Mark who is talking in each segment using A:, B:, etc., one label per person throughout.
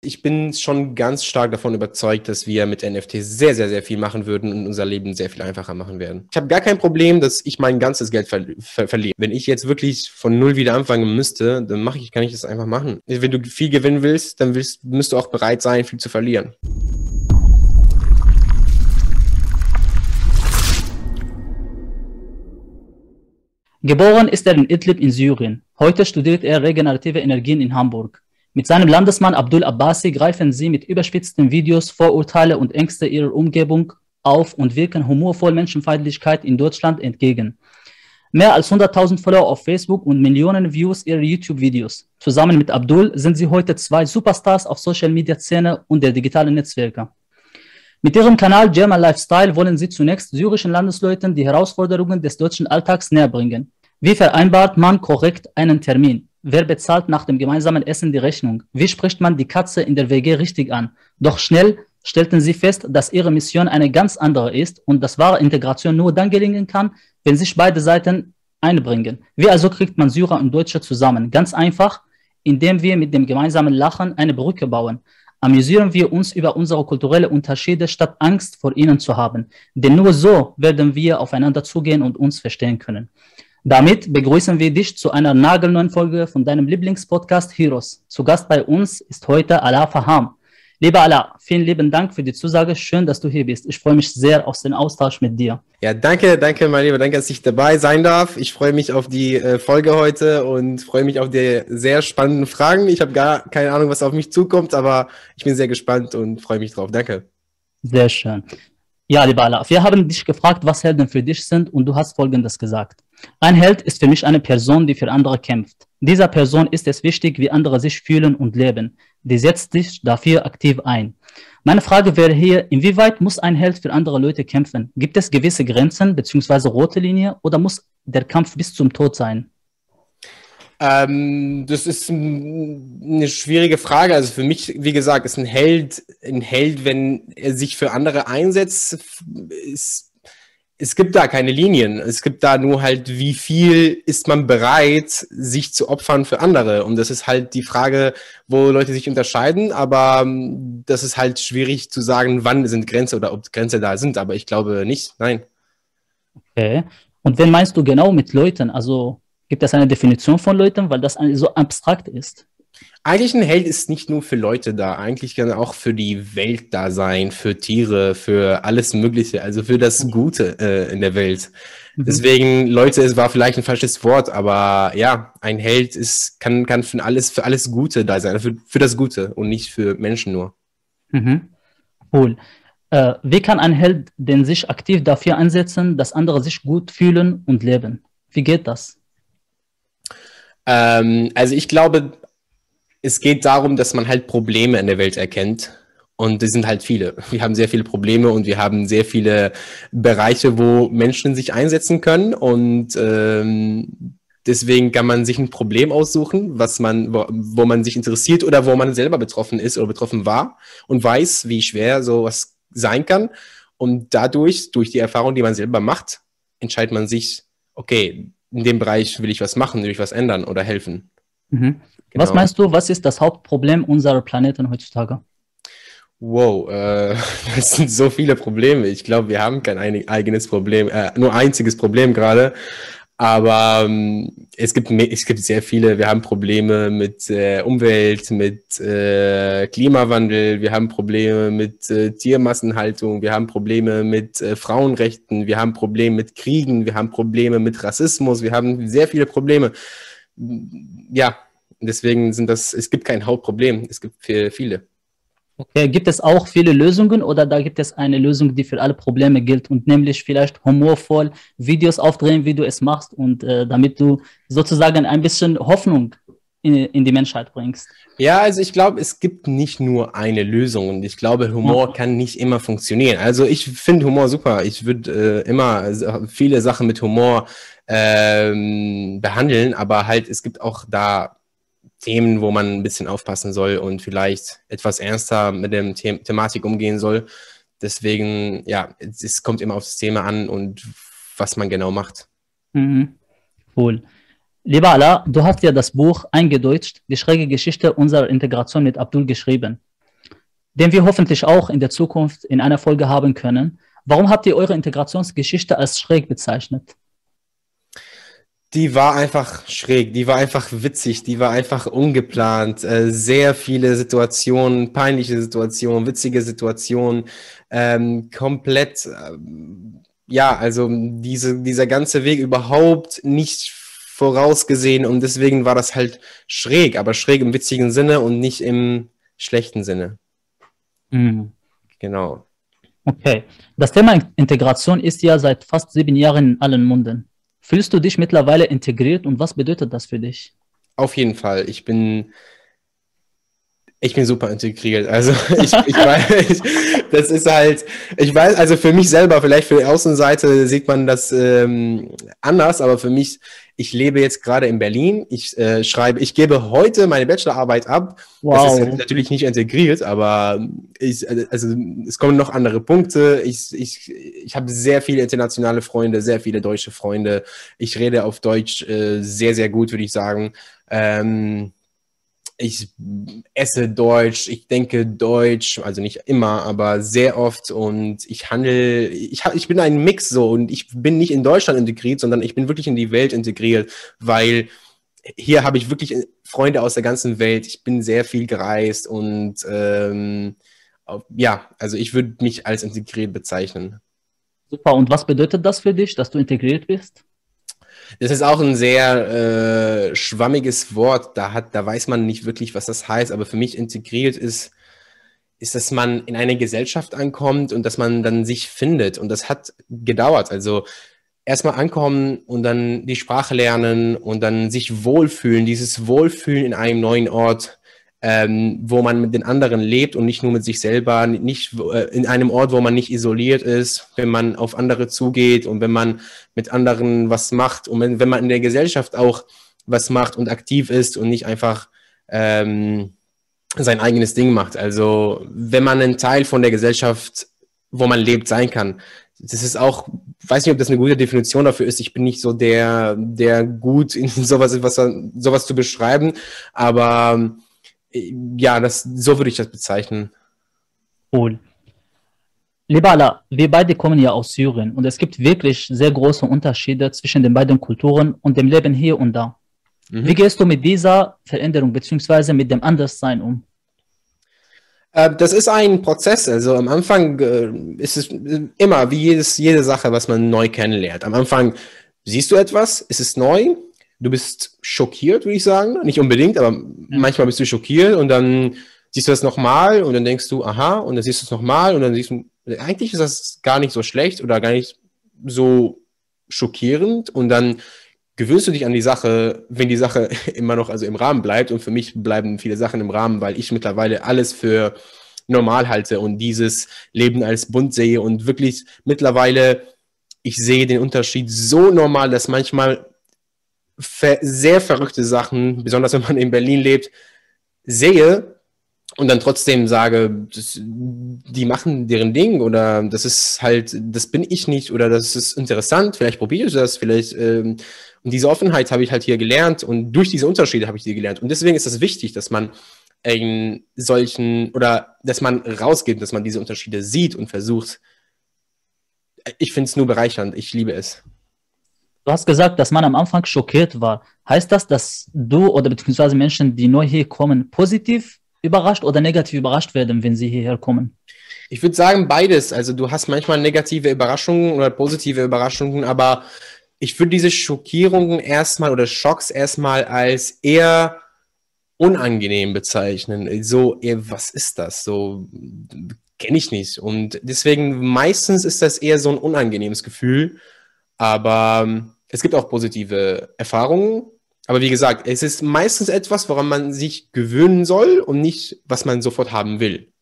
A: Ich bin schon ganz stark davon überzeugt, dass wir mit NFT sehr, sehr, sehr viel machen würden und unser Leben sehr viel einfacher machen werden. Ich habe gar kein Problem, dass ich mein ganzes Geld ver ver verliere. Wenn ich jetzt wirklich von null wieder anfangen müsste, dann mache ich, kann ich das einfach machen. Wenn du viel gewinnen willst, dann willst, müsst du auch bereit sein, viel zu verlieren.
B: Geboren ist er in Idlib in Syrien. Heute studiert er regenerative Energien in Hamburg. Mit seinem Landesmann Abdul Abbasi greifen sie mit überspitzten Videos Vorurteile und Ängste ihrer Umgebung auf und wirken humorvoll Menschenfeindlichkeit in Deutschland entgegen. Mehr als 100.000 Follower auf Facebook und Millionen Views ihrer YouTube-Videos. Zusammen mit Abdul sind sie heute zwei Superstars auf Social-Media-Szene und der digitalen Netzwerke. Mit ihrem Kanal German Lifestyle wollen sie zunächst syrischen Landesleuten die Herausforderungen des deutschen Alltags näherbringen. Wie vereinbart man korrekt einen Termin? Wer bezahlt nach dem gemeinsamen Essen die Rechnung? Wie spricht man die Katze in der WG richtig an? Doch schnell stellten sie fest, dass ihre Mission eine ganz andere ist und dass wahre Integration nur dann gelingen kann, wenn sich beide Seiten einbringen. Wie also kriegt man Syrer und Deutsche zusammen? Ganz einfach, indem wir mit dem gemeinsamen Lachen eine Brücke bauen. Amüsieren wir uns über unsere kulturellen Unterschiede, statt Angst vor ihnen zu haben. Denn nur so werden wir aufeinander zugehen und uns verstehen können. Damit begrüßen wir dich zu einer nagelneuen Folge von deinem Lieblingspodcast Heroes. Zu Gast bei uns ist heute Ala Faham. Lieber Ala, vielen lieben Dank für die Zusage. Schön, dass du hier bist. Ich freue mich sehr auf den Austausch mit dir.
A: Ja, danke, danke, mein Lieber. Danke, dass ich dabei sein darf. Ich freue mich auf die äh, Folge heute und freue mich auf die sehr spannenden Fragen. Ich habe gar keine Ahnung, was auf mich zukommt, aber ich bin sehr gespannt und freue mich drauf. Danke.
B: Sehr schön. Ja, lieber Allah, wir haben dich gefragt, was Helden für dich sind und du hast Folgendes gesagt. Ein Held ist für mich eine Person, die für andere kämpft. Dieser Person ist es wichtig, wie andere sich fühlen und leben. Die setzt sich dafür aktiv ein. Meine Frage wäre hier, inwieweit muss ein Held für andere Leute kämpfen? Gibt es gewisse Grenzen bzw. rote Linie oder muss der Kampf bis zum Tod sein?
A: Ähm, das ist eine schwierige Frage. Also für mich, wie gesagt, ist ein Held ein Held, wenn er sich für andere einsetzt. Ist, es gibt da keine Linien. Es gibt da nur halt, wie viel ist man bereit, sich zu opfern für andere. Und das ist halt die Frage, wo Leute sich unterscheiden. Aber ähm, das ist halt schwierig zu sagen, wann sind Grenzen oder ob Grenzen da sind. Aber ich glaube nicht. Nein.
B: Okay. Und wen meinst du genau mit Leuten? Also Gibt es eine Definition von Leuten, weil das so abstrakt ist?
A: Eigentlich ein Held ist nicht nur für Leute da, eigentlich kann er auch für die Welt da sein, für Tiere, für alles Mögliche, also für das Gute äh, in der Welt. Mhm. Deswegen, Leute, es war vielleicht ein falsches Wort, aber ja, ein Held ist, kann, kann für alles, für alles Gute da sein, für, für das Gute und nicht für Menschen nur.
B: Mhm. Cool. Äh, wie kann ein Held denn sich aktiv dafür einsetzen, dass andere sich gut fühlen und leben? Wie geht das?
A: Ähm, also ich glaube, es geht darum, dass man halt Probleme in der Welt erkennt. Und es sind halt viele. Wir haben sehr viele Probleme und wir haben sehr viele Bereiche, wo Menschen sich einsetzen können. Und ähm, deswegen kann man sich ein Problem aussuchen, was man, wo, wo man sich interessiert oder wo man selber betroffen ist oder betroffen war und weiß, wie schwer sowas sein kann. Und dadurch, durch die Erfahrung, die man selber macht, entscheidet man sich, okay, in dem Bereich will ich was machen, will ich was ändern oder helfen.
B: Mhm. Genau. Was meinst du, was ist das Hauptproblem unserer Planeten heutzutage?
A: Wow, äh, das sind so viele Probleme. Ich glaube, wir haben kein eigenes Problem, äh, nur einziges Problem gerade. Aber ähm, es, gibt, es gibt sehr viele. Wir haben Probleme mit äh, Umwelt, mit äh, Klimawandel, wir haben Probleme mit äh, Tiermassenhaltung, wir haben Probleme mit äh, Frauenrechten, wir haben Probleme mit Kriegen, wir haben Probleme mit Rassismus, wir haben sehr viele Probleme. Ja, deswegen sind das, es gibt kein Hauptproblem, es gibt viele.
B: Okay, gibt es auch viele Lösungen oder da gibt es eine Lösung, die für alle Probleme gilt und nämlich vielleicht humorvoll Videos aufdrehen, wie du es machst und äh, damit du sozusagen ein bisschen Hoffnung in, in die Menschheit bringst?
A: Ja, also ich glaube, es gibt nicht nur eine Lösung und ich glaube, Humor ja. kann nicht immer funktionieren. Also ich finde Humor super. Ich würde äh, immer viele Sachen mit Humor ähm, behandeln, aber halt es gibt auch da Themen, wo man ein bisschen aufpassen soll und vielleicht etwas ernster mit der The Thematik umgehen soll. Deswegen, ja, es kommt immer aufs Thema an und was man genau macht.
B: Mhm. Cool. Lieber Allah, du hast ja das Buch eingedeutscht, die schräge Geschichte unserer Integration mit Abdul geschrieben. den wir hoffentlich auch in der Zukunft in einer Folge haben können. Warum habt ihr eure Integrationsgeschichte als schräg bezeichnet?
A: Die war einfach schräg, die war einfach witzig, die war einfach ungeplant. Äh, sehr viele Situationen, peinliche Situationen, witzige Situationen, ähm, komplett, äh, ja, also diese, dieser ganze Weg überhaupt nicht vorausgesehen und deswegen war das halt schräg, aber schräg im witzigen Sinne und nicht im schlechten Sinne.
B: Mhm.
A: Genau.
B: Okay. Das Thema Integration ist ja seit fast sieben Jahren in allen Munden. Fühlst du dich mittlerweile integriert und was bedeutet das für dich?
A: Auf jeden Fall. Ich bin, ich bin super integriert. Also ich, ich weiß, das ist halt, ich weiß, also für mich selber, vielleicht für die Außenseite sieht man das ähm, anders, aber für mich ich lebe jetzt gerade in Berlin. Ich äh, schreibe, ich gebe heute meine Bachelorarbeit ab. Wow. Das ist natürlich nicht integriert, aber ich, also es kommen noch andere Punkte. Ich, ich, ich habe sehr viele internationale Freunde, sehr viele deutsche Freunde. Ich rede auf Deutsch äh, sehr, sehr gut, würde ich sagen. Ähm, ich esse Deutsch, ich denke Deutsch, also nicht immer, aber sehr oft und ich handle, ich, ich bin ein Mix so und ich bin nicht in Deutschland integriert, sondern ich bin wirklich in die Welt integriert, weil hier habe ich wirklich Freunde aus der ganzen Welt. Ich bin sehr viel gereist und ähm, ja, also ich würde mich als integriert bezeichnen.
B: Super, und was bedeutet das für dich, dass du integriert bist?
A: Das ist auch ein sehr äh, schwammiges Wort. Da, hat, da weiß man nicht wirklich, was das heißt. Aber für mich integriert ist, ist, dass man in eine Gesellschaft ankommt und dass man dann sich findet. Und das hat gedauert. Also erstmal ankommen und dann die Sprache lernen und dann sich wohlfühlen. Dieses Wohlfühlen in einem neuen Ort ähm, wo man mit den anderen lebt und nicht nur mit sich selber, nicht äh, in einem Ort, wo man nicht isoliert ist, wenn man auf andere zugeht und wenn man mit anderen was macht und wenn, wenn man in der Gesellschaft auch was macht und aktiv ist und nicht einfach ähm, sein eigenes Ding macht. Also wenn man ein Teil von der Gesellschaft, wo man lebt, sein kann. Das ist auch, weiß nicht, ob das eine gute Definition dafür ist. Ich bin nicht so der, der gut in sowas, was, sowas zu beschreiben, aber ja, das, so würde ich das bezeichnen.
B: Cool. Lieber Allah, wir beide kommen ja aus Syrien und es gibt wirklich sehr große Unterschiede zwischen den beiden Kulturen und dem Leben hier und da. Mhm. Wie gehst du mit dieser Veränderung bzw. mit dem Anderssein um?
A: Äh, das ist ein Prozess. Also am Anfang äh, ist es immer wie jedes, jede Sache, was man neu kennenlernt. Am Anfang siehst du etwas, ist es neu, du bist schockiert, würde ich sagen. Nicht unbedingt, aber manchmal bist du schockiert und dann siehst du das nochmal und dann denkst du, aha, und dann siehst du es nochmal und dann siehst du, eigentlich ist das gar nicht so schlecht oder gar nicht so schockierend und dann gewöhnst du dich an die Sache, wenn die Sache immer noch also im Rahmen bleibt und für mich bleiben viele Sachen im Rahmen, weil ich mittlerweile alles für normal halte und dieses Leben als bunt sehe und wirklich mittlerweile ich sehe den Unterschied so normal, dass manchmal sehr verrückte Sachen, besonders wenn man in Berlin lebt, sehe und dann trotzdem sage, das, die machen deren Ding oder das ist halt, das bin ich nicht oder das ist interessant, vielleicht probiere ich das, vielleicht. Ähm, und diese Offenheit habe ich halt hier gelernt und durch diese Unterschiede habe ich die gelernt. Und deswegen ist es das wichtig, dass man in solchen oder dass man rausgeht, dass man diese Unterschiede sieht und versucht. Ich finde es nur bereichernd, ich liebe es.
B: Du hast gesagt, dass man am Anfang schockiert war. Heißt das, dass du oder beziehungsweise Menschen, die neu hier kommen, positiv überrascht oder negativ überrascht werden, wenn sie hierher kommen?
A: Ich würde sagen beides. Also du hast manchmal negative Überraschungen oder positive Überraschungen, aber ich würde diese Schockierungen erstmal oder Schocks erstmal als eher unangenehm bezeichnen. So, was ist das? So kenne ich nicht. Und deswegen meistens ist das eher so ein unangenehmes Gefühl. Aber es gibt auch positive Erfahrungen. Aber wie gesagt, es ist meistens etwas, woran man sich gewöhnen soll und nicht, was man sofort haben will.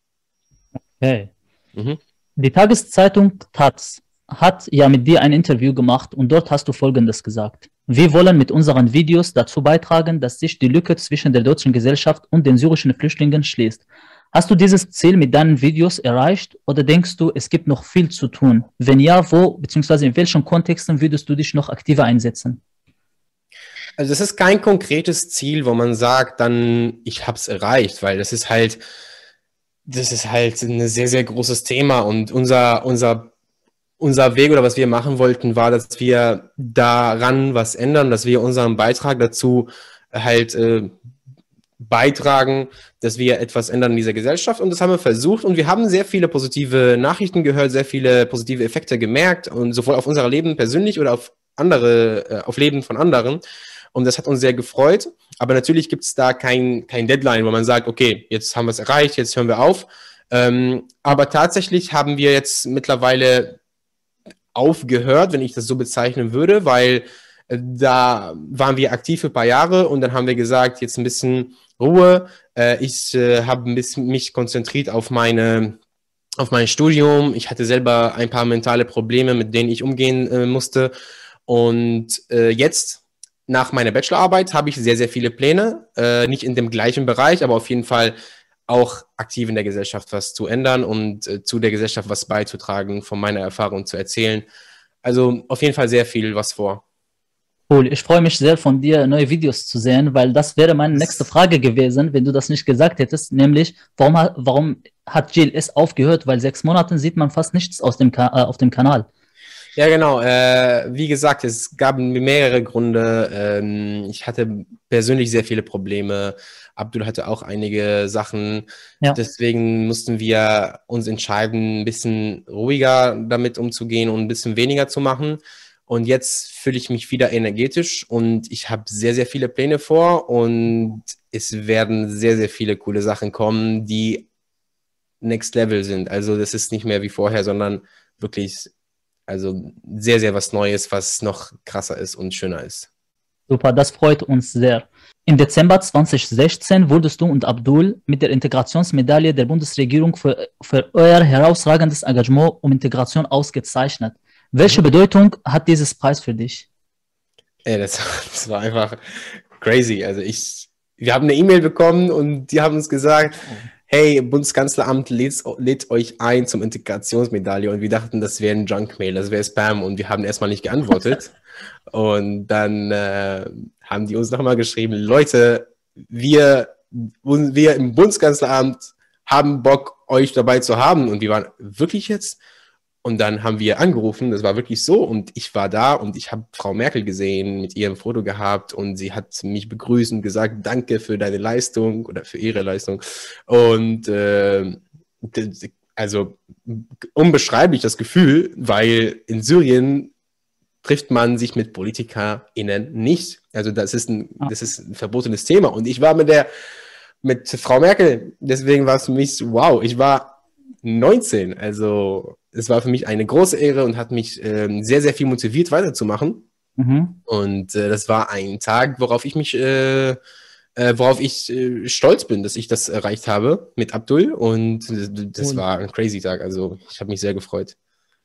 B: Okay. Mhm. Die Tageszeitung Taz hat ja mit dir ein Interview gemacht und dort hast du Folgendes gesagt. Wir wollen mit unseren Videos dazu beitragen, dass sich die Lücke zwischen der deutschen Gesellschaft und den syrischen Flüchtlingen schließt. Hast du dieses Ziel mit deinen Videos erreicht oder denkst du, es gibt noch viel zu tun? Wenn ja, wo bzw. in welchen Kontexten würdest du dich noch aktiver einsetzen?
A: Also das ist kein konkretes Ziel, wo man sagt, dann ich habe es erreicht, weil das ist halt das ist halt ein sehr, sehr großes Thema und unser, unser, unser Weg oder was wir machen wollten, war, dass wir daran was ändern, dass wir unseren Beitrag dazu halt äh, beitragen, dass wir etwas ändern in dieser Gesellschaft. Und das haben wir versucht und wir haben sehr viele positive Nachrichten gehört, sehr viele positive Effekte gemerkt und sowohl auf unser Leben persönlich oder auf andere, äh, auf Leben von anderen. Und das hat uns sehr gefreut. Aber natürlich gibt es da kein, kein Deadline, wo man sagt, okay, jetzt haben wir es erreicht, jetzt hören wir auf. Ähm, aber tatsächlich haben wir jetzt mittlerweile aufgehört, wenn ich das so bezeichnen würde, weil da waren wir aktiv für ein paar Jahre und dann haben wir gesagt, jetzt ein bisschen Ruhe. Äh, ich äh, habe mich konzentriert auf meine auf mein Studium. Ich hatte selber ein paar mentale Probleme, mit denen ich umgehen äh, musste. Und jetzt, nach meiner Bachelorarbeit, habe ich sehr, sehr viele Pläne. Äh, nicht in dem gleichen Bereich, aber auf jeden Fall auch aktiv in der Gesellschaft was zu ändern und äh, zu der Gesellschaft was beizutragen, von meiner Erfahrung zu erzählen. Also auf jeden Fall sehr viel was vor.
B: Cool, ich freue mich sehr von dir, neue Videos zu sehen, weil das wäre meine nächste Frage gewesen, wenn du das nicht gesagt hättest, nämlich, warum, warum hat GLS aufgehört? Weil sechs Monate sieht man fast nichts aus dem äh, auf dem Kanal.
A: Ja, genau. Äh, wie gesagt, es gab mehrere Gründe. Ähm, ich hatte persönlich sehr viele Probleme. Abdul hatte auch einige Sachen. Ja. Deswegen mussten wir uns entscheiden, ein bisschen ruhiger damit umzugehen und ein bisschen weniger zu machen. Und jetzt fühle ich mich wieder energetisch und ich habe sehr, sehr viele Pläne vor und es werden sehr, sehr viele coole Sachen kommen, die next level sind. Also das ist nicht mehr wie vorher, sondern wirklich, also sehr, sehr was Neues, was noch krasser ist und schöner ist.
B: Super, das freut uns sehr. Im Dezember 2016 wurdest du und Abdul mit der Integrationsmedaille der Bundesregierung für, für euer herausragendes Engagement um Integration ausgezeichnet. Welche Bedeutung hat dieses Preis für dich?
A: Ey, das, das war einfach crazy. Also ich, wir haben eine E-Mail bekommen und die haben uns gesagt, hey, Bundeskanzleramt lädt, lädt euch ein zum Integrationsmedaille und wir dachten, das wäre ein Junkmail, das wäre Spam und wir haben erstmal nicht geantwortet. und dann äh, haben die uns nochmal geschrieben, Leute, wir, wir im Bundeskanzleramt haben Bock, euch dabei zu haben. Und wir waren wirklich jetzt? Und dann haben wir angerufen, das war wirklich so. Und ich war da und ich habe Frau Merkel gesehen, mit ihrem Foto gehabt und sie hat mich begrüßt und gesagt, danke für deine Leistung oder für ihre Leistung. Und äh, also unbeschreiblich das Gefühl, weil in Syrien trifft man sich mit PolitikerInnen nicht. Also das ist ein, das ist ein verbotenes Thema. Und ich war mit der, mit Frau Merkel, deswegen war es für mich wow, ich war 19, also es war für mich eine große Ehre und hat mich ähm, sehr, sehr viel motiviert, weiterzumachen. Mhm. Und äh, das war ein Tag, worauf ich mich, äh, äh, worauf ich äh, stolz bin, dass ich das erreicht habe mit Abdul. Und das cool. war ein crazy Tag. Also ich habe mich sehr gefreut.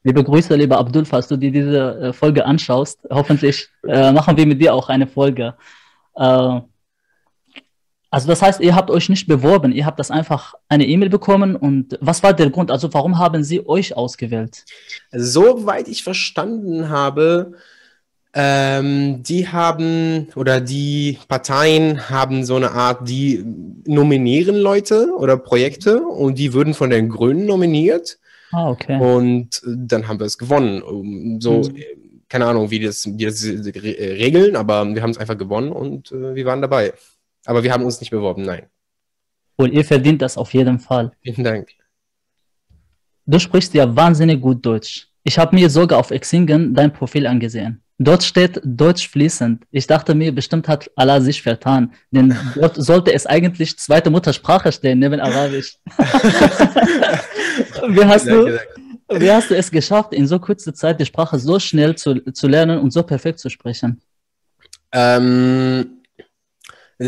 B: Liebe Grüße, lieber Abdul, falls du dir diese äh, Folge anschaust. Hoffentlich äh, machen wir mit dir auch eine Folge. Also das heißt, ihr habt euch nicht beworben, ihr habt das einfach eine E-Mail bekommen und was war der Grund? Also warum haben sie euch ausgewählt?
A: Soweit ich verstanden habe, ähm, die haben oder die Parteien haben so eine Art, die nominieren Leute oder Projekte und die würden von den Grünen nominiert. Ah, okay. Und dann haben wir es gewonnen. So, hm. keine Ahnung, wie das, wie das regeln, aber wir haben es einfach gewonnen und äh, wir waren dabei. Aber wir haben uns nicht beworben, nein.
B: Und ihr verdient das auf jeden Fall.
A: Vielen Dank.
B: Du sprichst ja wahnsinnig gut Deutsch. Ich habe mir sogar auf Exingen dein Profil angesehen. Dort steht Deutsch fließend. Ich dachte mir, bestimmt hat Allah sich vertan, denn dort sollte es eigentlich zweite Muttersprache stehen, neben Arabisch. wie, hast du, wie hast du es geschafft, in so kurzer Zeit die Sprache so schnell zu, zu lernen und so perfekt zu sprechen?
A: Ähm,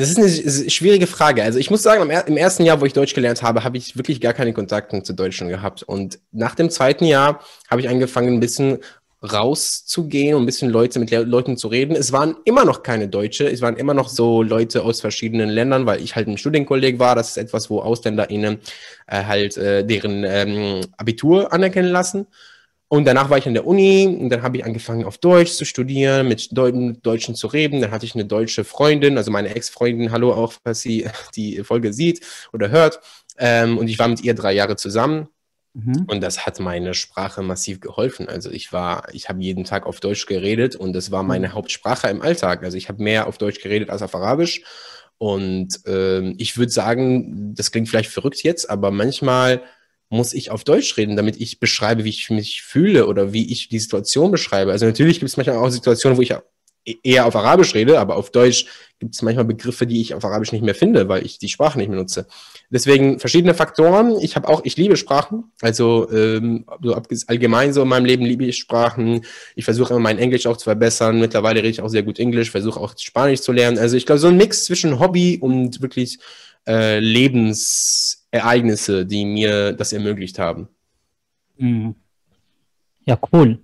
A: das ist eine schwierige Frage. Also ich muss sagen, im ersten Jahr, wo ich Deutsch gelernt habe, habe ich wirklich gar keine Kontakte zu Deutschen gehabt. Und nach dem zweiten Jahr habe ich angefangen, ein bisschen rauszugehen und ein bisschen Leute mit Leuten zu reden. Es waren immer noch keine Deutsche, es waren immer noch so Leute aus verschiedenen Ländern, weil ich halt ein Studienkolleg war. Das ist etwas, wo AusländerInnen äh, halt äh, deren ähm, Abitur anerkennen lassen. Und danach war ich an der Uni und dann habe ich angefangen auf Deutsch zu studieren, mit Deutschen zu reden. Dann hatte ich eine deutsche Freundin, also meine Ex-Freundin, hallo auch, falls sie die Folge sieht oder hört. Ähm, und ich war mit ihr drei Jahre zusammen. Mhm. Und das hat meine Sprache massiv geholfen. Also ich war, ich habe jeden Tag auf Deutsch geredet und das war meine mhm. Hauptsprache im Alltag. Also ich habe mehr auf Deutsch geredet als auf Arabisch. Und ähm, ich würde sagen, das klingt vielleicht verrückt jetzt, aber manchmal muss ich auf Deutsch reden, damit ich beschreibe, wie ich mich fühle oder wie ich die Situation beschreibe. Also natürlich gibt es manchmal auch Situationen, wo ich E-, eher auf Arabisch rede, aber auf Deutsch gibt es manchmal Begriffe, die ich auf Arabisch nicht mehr finde, weil ich die Sprache nicht mehr nutze. Deswegen verschiedene Faktoren. Ich habe auch, ich liebe Sprachen, also ähm, so allgemein so in meinem Leben liebe ich Sprachen. Ich versuche immer mein Englisch auch zu verbessern. Mittlerweile rede ich auch sehr gut Englisch, versuche auch Spanisch zu lernen. Also ich glaube, so ein Mix zwischen Hobby und wirklich äh, Lebensereignisse, die mir das ermöglicht haben.
B: Mhm. Ja, cool.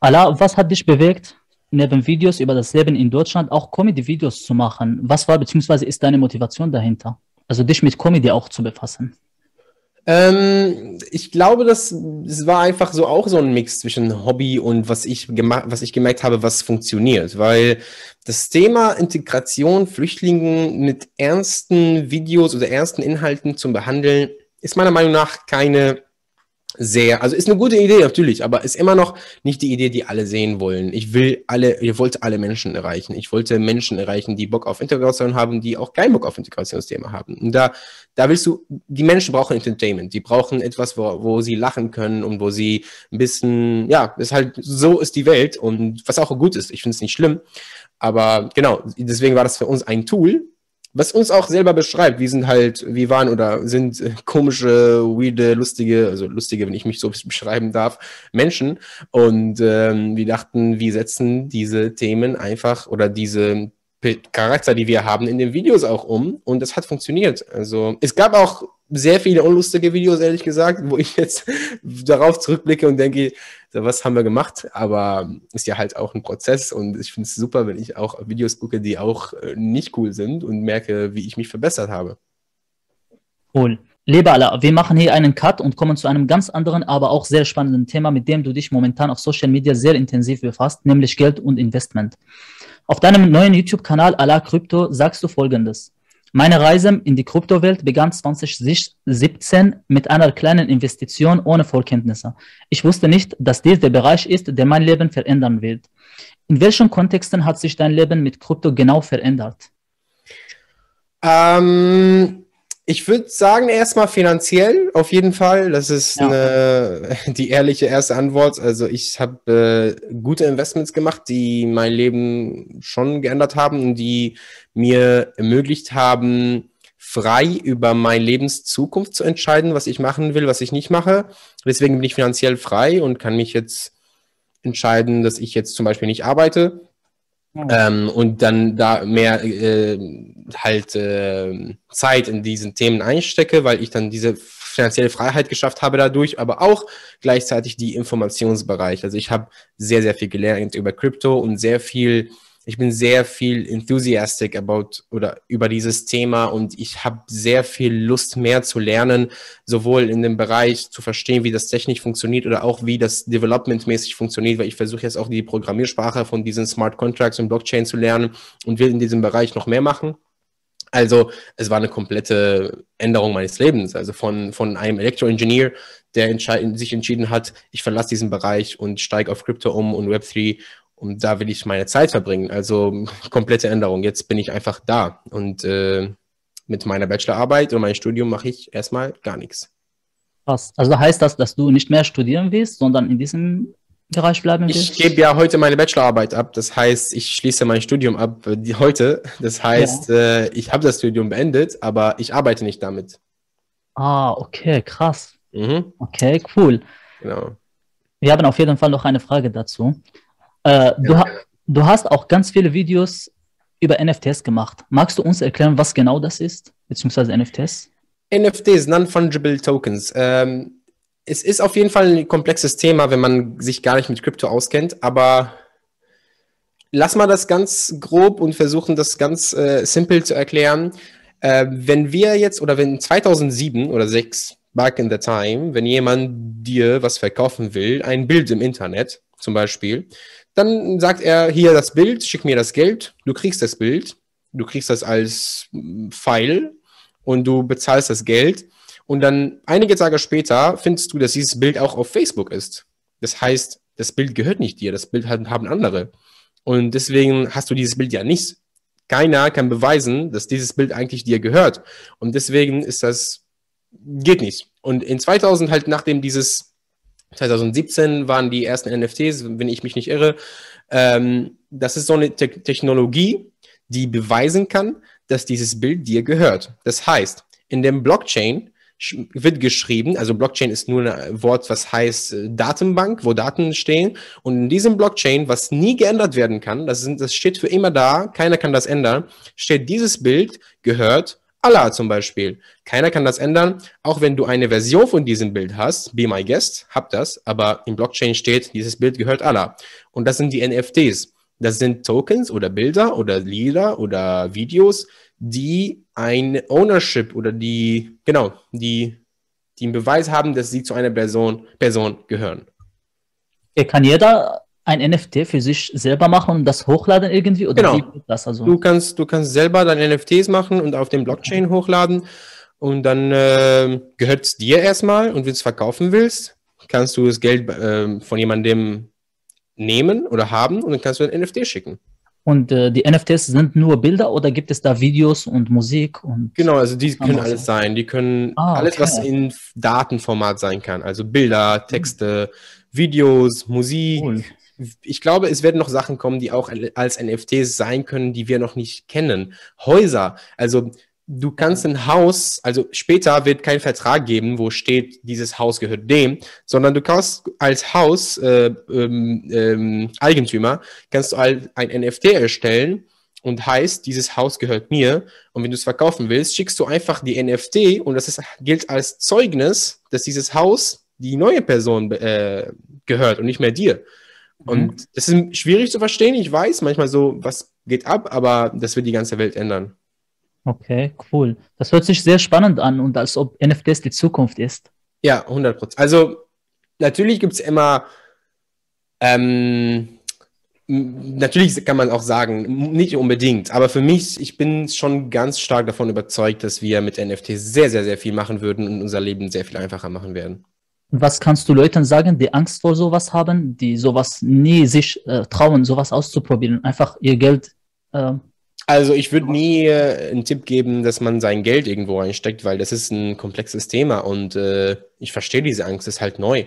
B: Allah, was hat dich bewegt, neben Videos über das Leben in Deutschland auch Comedy-Videos zu machen. Was war bzw. ist deine Motivation dahinter? Also dich mit Comedy auch zu befassen?
A: Ähm, ich glaube, das, das war einfach so auch so ein Mix zwischen Hobby und was ich gemacht, was ich gemerkt habe, was funktioniert, weil das Thema Integration Flüchtlingen mit ernsten Videos oder ernsten Inhalten zu behandeln, ist meiner Meinung nach keine sehr, also ist eine gute Idee natürlich, aber ist immer noch nicht die Idee, die alle sehen wollen. Ich will alle, ich wollte alle Menschen erreichen. Ich wollte Menschen erreichen, die Bock auf Integration haben, die auch keinen Bock auf Integrationsthema haben. Und da, da willst du, die Menschen brauchen Entertainment, die brauchen etwas, wo, wo sie lachen können und wo sie ein bisschen, ja, ist halt, so ist die Welt und was auch gut ist. Ich finde es nicht schlimm. Aber genau, deswegen war das für uns ein Tool, was uns auch selber beschreibt. Wir sind halt, wir waren oder sind äh, komische, weirde, lustige, also lustige, wenn ich mich so beschreiben darf, Menschen. Und ähm, wir dachten, wir setzen diese Themen einfach oder diese Charakter, die wir haben, in den Videos auch um. Und das hat funktioniert. Also es gab auch sehr viele unlustige Videos, ehrlich gesagt, wo ich jetzt darauf zurückblicke und denke, was haben wir gemacht? Aber ist ja halt auch ein Prozess und ich finde es super, wenn ich auch Videos gucke, die auch äh, nicht cool sind und merke, wie ich mich verbessert habe.
B: Cool. Liebe Allah, wir machen hier einen Cut und kommen zu einem ganz anderen, aber auch sehr spannenden Thema, mit dem du dich momentan auf Social Media sehr intensiv befasst, nämlich Geld und Investment. Auf deinem neuen YouTube-Kanal Allah Crypto sagst du folgendes. Meine Reise in die Kryptowelt begann 2017 mit einer kleinen Investition ohne Vorkenntnisse. Ich wusste nicht, dass dies der Bereich ist, der mein Leben verändern wird. In welchen Kontexten hat sich dein Leben mit Krypto genau verändert?
A: Ähm, ich würde sagen, erstmal finanziell auf jeden Fall. Das ist ja. eine, die ehrliche erste Antwort. Also ich habe äh, gute Investments gemacht, die mein Leben schon geändert haben und die mir ermöglicht haben, frei über meine Lebenszukunft zu entscheiden, was ich machen will, was ich nicht mache. Deswegen bin ich finanziell frei und kann mich jetzt entscheiden, dass ich jetzt zum Beispiel nicht arbeite, ähm, und dann da mehr äh, halt äh, Zeit in diesen Themen einstecke, weil ich dann diese finanzielle Freiheit geschafft habe dadurch, aber auch gleichzeitig die Informationsbereich. Also ich habe sehr, sehr viel gelernt über Krypto und sehr viel ich bin sehr viel enthusiastic about oder über dieses Thema und ich habe sehr viel Lust mehr zu lernen, sowohl in dem Bereich zu verstehen, wie das technisch funktioniert oder auch wie das developmentmäßig funktioniert, weil ich versuche jetzt auch die Programmiersprache von diesen Smart Contracts und Blockchain zu lernen und will in diesem Bereich noch mehr machen. Also es war eine komplette Änderung meines Lebens. Also von, von einem Elektroingenieur, der entscheid sich entschieden hat, ich verlasse diesen Bereich und steige auf Krypto um und Web3 und da will ich meine Zeit verbringen. Also komplette Änderung. Jetzt bin ich einfach da. Und äh, mit meiner Bachelorarbeit und meinem Studium mache ich erstmal gar nichts.
B: Krass. Also heißt das, dass du nicht mehr studieren willst, sondern in diesem Bereich bleiben willst?
A: Ich gebe ja heute meine Bachelorarbeit ab. Das heißt, ich schließe mein Studium ab äh, die, heute. Das heißt, ja. äh, ich habe das Studium beendet, aber ich arbeite nicht damit.
B: Ah, okay, krass. Mhm. Okay, cool. Genau. Wir haben auf jeden Fall noch eine Frage dazu. Äh, du, ha du hast auch ganz viele Videos über NFTs gemacht. Magst du uns erklären, was genau das ist, beziehungsweise NFTs?
A: NFTs, Non-Fungible Tokens. Ähm, es ist auf jeden Fall ein komplexes Thema, wenn man sich gar nicht mit Krypto auskennt, aber lass mal das ganz grob und versuchen, das ganz äh, simpel zu erklären. Äh, wenn wir jetzt oder wenn 2007 oder 2006, back in the time, wenn jemand dir was verkaufen will, ein Bild im Internet zum Beispiel, dann sagt er, hier das Bild, schick mir das Geld, du kriegst das Bild, du kriegst das als File und du bezahlst das Geld und dann einige Tage später findest du, dass dieses Bild auch auf Facebook ist. Das heißt, das Bild gehört nicht dir, das Bild haben andere. Und deswegen hast du dieses Bild ja nicht. Keiner kann beweisen, dass dieses Bild eigentlich dir gehört. Und deswegen ist das, geht nicht. Und in 2000 halt, nachdem dieses, 2017 waren die ersten NFTs, wenn ich mich nicht irre, ähm, das ist so eine Te Technologie, die beweisen kann, dass dieses Bild dir gehört. Das heißt, in dem Blockchain wird geschrieben, also Blockchain ist nur ein Wort, was heißt äh, Datenbank, wo Daten stehen. Und in diesem Blockchain, was nie geändert werden kann, das, sind, das steht für immer da, keiner kann das ändern, steht dieses Bild gehört Allah zum Beispiel. Keiner kann das ändern, auch wenn du eine Version von diesem Bild hast, be my guest, hab das, aber im Blockchain steht, dieses Bild gehört Allah. Und das sind die NFTs. Das sind Tokens oder Bilder oder Lieder oder Videos, die ein Ownership oder die, genau, die, die einen Beweis haben, dass sie zu einer Person, Person gehören.
B: Kann jeder ein NFT für sich selber machen und das hochladen irgendwie? Oder
A: genau. wie das also? Du kannst, du kannst selber deine NFTs machen und auf dem Blockchain hochladen und dann äh, gehört es dir erstmal und wenn du es verkaufen willst, kannst du das Geld äh, von jemandem nehmen oder haben und dann kannst du ein NFT schicken.
B: Und äh, die NFTs sind nur Bilder oder gibt es da Videos und Musik? Und
A: genau, also die können alles sein. Die können ah, alles, okay. was in Datenformat sein kann. Also Bilder, Texte, Videos, Musik. Cool. Ich glaube, es werden noch Sachen kommen, die auch als NFTs sein können, die wir noch nicht kennen. Häuser, also du kannst ein Haus, also später wird kein Vertrag geben, wo steht, dieses Haus gehört dem, sondern du kannst als Haus äh, ähm, ähm, Eigentümer kannst du ein NFT erstellen und heißt, dieses Haus gehört mir. Und wenn du es verkaufen willst, schickst du einfach die NFT und das ist, gilt als Zeugnis, dass dieses Haus die neue Person äh, gehört und nicht mehr dir. Und mhm. das ist schwierig zu verstehen. Ich weiß manchmal so, was geht ab, aber das wird die ganze Welt ändern.
B: Okay, cool. Das hört sich sehr spannend an und als ob NFTs die Zukunft ist.
A: Ja, 100 Prozent. Also natürlich gibt es immer, ähm, natürlich kann man auch sagen, nicht unbedingt, aber für mich, ich bin schon ganz stark davon überzeugt, dass wir mit NFTs sehr, sehr, sehr viel machen würden und unser Leben sehr viel einfacher machen werden.
B: Was kannst du Leuten sagen, die Angst vor sowas haben, die sowas nie sich äh, trauen, sowas auszuprobieren, einfach ihr Geld äh,
A: also ich würde nie äh, einen Tipp geben, dass man sein Geld irgendwo einsteckt, weil das ist ein komplexes Thema und äh, ich verstehe diese Angst, ist halt neu.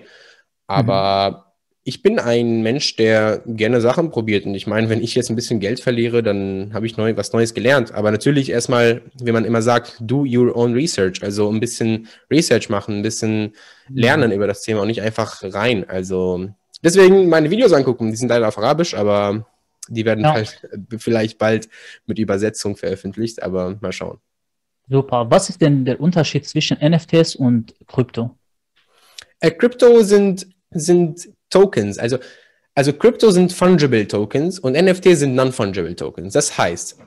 A: Aber mhm. Ich bin ein Mensch, der gerne Sachen probiert. Und ich meine, wenn ich jetzt ein bisschen Geld verliere, dann habe ich neu, was Neues gelernt. Aber natürlich erstmal, wie man immer sagt, do your own research. Also ein bisschen Research machen, ein bisschen mhm. lernen über das Thema und nicht einfach rein. Also deswegen meine Videos angucken. Die sind leider auf Arabisch, aber die werden ja. halt äh, vielleicht bald mit Übersetzung veröffentlicht, aber mal schauen.
B: Super. Was ist denn der Unterschied zwischen NFTs und Krypto?
A: Äh, Krypto sind, sind Tokens. Also, also Krypto sind Fungible Tokens und NFT sind Non-Fungible Tokens. Das heißt,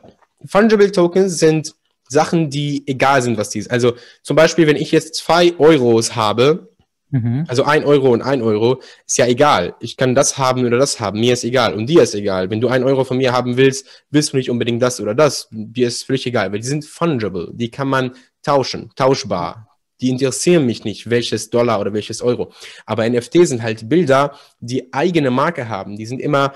A: Fungible Tokens sind Sachen, die egal sind, was die ist. Also zum Beispiel, wenn ich jetzt zwei Euros habe Mhm. Also ein Euro und ein Euro ist ja egal. Ich kann das haben oder das haben. Mir ist egal und dir ist egal. Wenn du ein Euro von mir haben willst, willst du nicht unbedingt das oder das. Dir ist völlig egal, weil die sind fungible. Die kann man tauschen, tauschbar. Die interessieren mich nicht, welches Dollar oder welches Euro. Aber NFT sind halt Bilder, die eigene Marke haben. Die sind immer,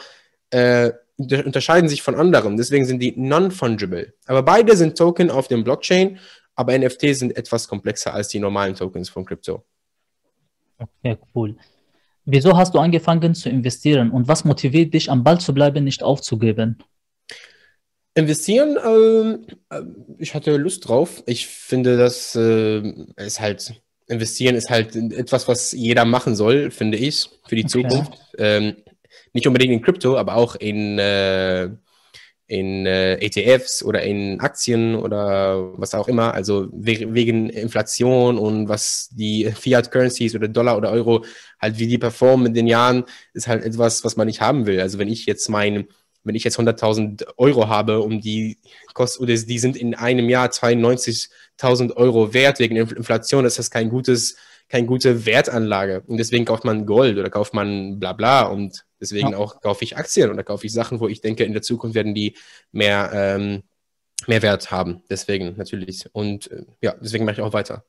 A: äh, unterscheiden sich von anderen. Deswegen sind die non-fungible. Aber beide sind Token auf dem Blockchain, aber NFT sind etwas komplexer als die normalen Tokens von Krypto.
B: Okay, cool. Wieso hast du angefangen zu investieren und was motiviert dich, am Ball zu bleiben, nicht aufzugeben?
A: Investieren, ähm, äh, ich hatte Lust drauf. Ich finde, dass äh, es halt, investieren ist halt etwas, was jeder machen soll, finde ich, für die okay. Zukunft. Ähm, nicht unbedingt in Krypto, aber auch in äh, in äh, ETFs oder in Aktien oder was auch immer, also we wegen Inflation und was die Fiat Currencies oder Dollar oder Euro halt wie die performen in den Jahren, ist halt etwas, was man nicht haben will. Also wenn ich jetzt mein, wenn ich jetzt 100.000 Euro habe und die kosten, oder die sind in einem Jahr 92.000 Euro wert wegen Inflation, ist das kein gutes, keine gute Wertanlage. Und deswegen kauft man Gold oder kauft man bla bla und Deswegen ja. auch kaufe ich Aktien oder kaufe ich Sachen, wo ich denke, in der Zukunft werden die mehr, ähm, Mehrwert haben. Deswegen natürlich. Und äh, ja, deswegen mache ich auch weiter.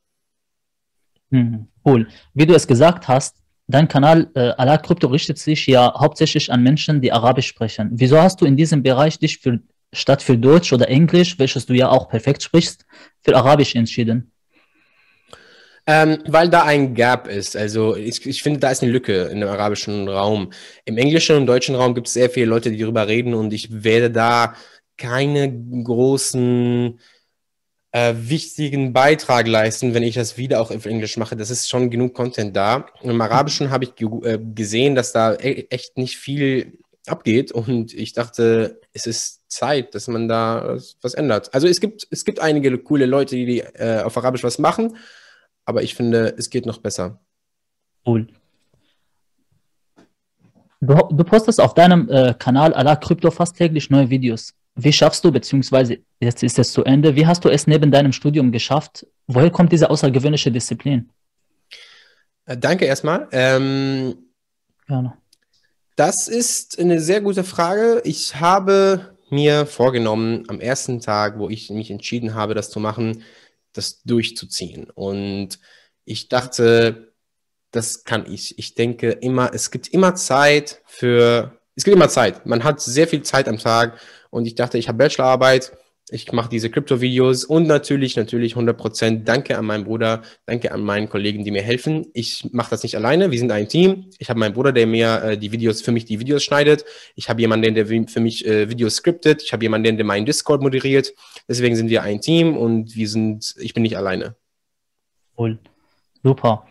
B: Mhm, cool. Wie du es gesagt hast, dein Kanal äh, Ala Krypto richtet sich ja hauptsächlich an Menschen, die Arabisch sprechen. Wieso hast du in diesem Bereich dich für, statt für Deutsch oder Englisch, welches du ja auch perfekt sprichst, für Arabisch entschieden?
A: Ähm, weil da ein Gap ist. Also ich, ich finde, da ist eine Lücke in dem arabischen Raum. Im englischen und deutschen Raum gibt es sehr viele Leute, die darüber reden und ich werde da keine großen äh, wichtigen Beitrag leisten, wenn ich das wieder auch auf Englisch mache. Das ist schon genug Content da. Im Arabischen habe ich äh, gesehen, dass da e echt nicht viel abgeht und ich dachte, es ist Zeit, dass man da was ändert. Also es gibt, es gibt einige coole Leute, die äh, auf Arabisch was machen, aber ich finde, es geht noch besser.
B: Cool. Du, du postest auf deinem äh, Kanal Ala Krypto fast täglich neue Videos. Wie schaffst du, beziehungsweise jetzt ist es zu Ende, wie hast du es neben deinem Studium geschafft? Woher kommt diese außergewöhnliche Disziplin?
A: Äh, danke erstmal. Ähm,
B: Gerne.
A: Das ist eine sehr gute Frage. Ich habe mir vorgenommen, am ersten Tag, wo ich mich entschieden habe, das zu machen, das durchzuziehen. Und ich dachte, das kann ich. Ich denke immer, es gibt immer Zeit für, es gibt immer Zeit. Man hat sehr viel Zeit am Tag und ich dachte, ich habe Bachelorarbeit, ich mache diese Krypto-Videos und natürlich, natürlich 100% Danke an meinen Bruder, danke an meinen Kollegen, die mir helfen. Ich mache das nicht alleine, wir sind ein Team. Ich habe meinen Bruder, der mir äh, die Videos, für mich die Videos schneidet. Ich habe jemanden, der für mich äh, Videos skriptet. Ich habe jemanden, der meinen Discord moderiert. Deswegen sind wir ein Team und wir sind, ich bin nicht alleine.
B: Cool, super.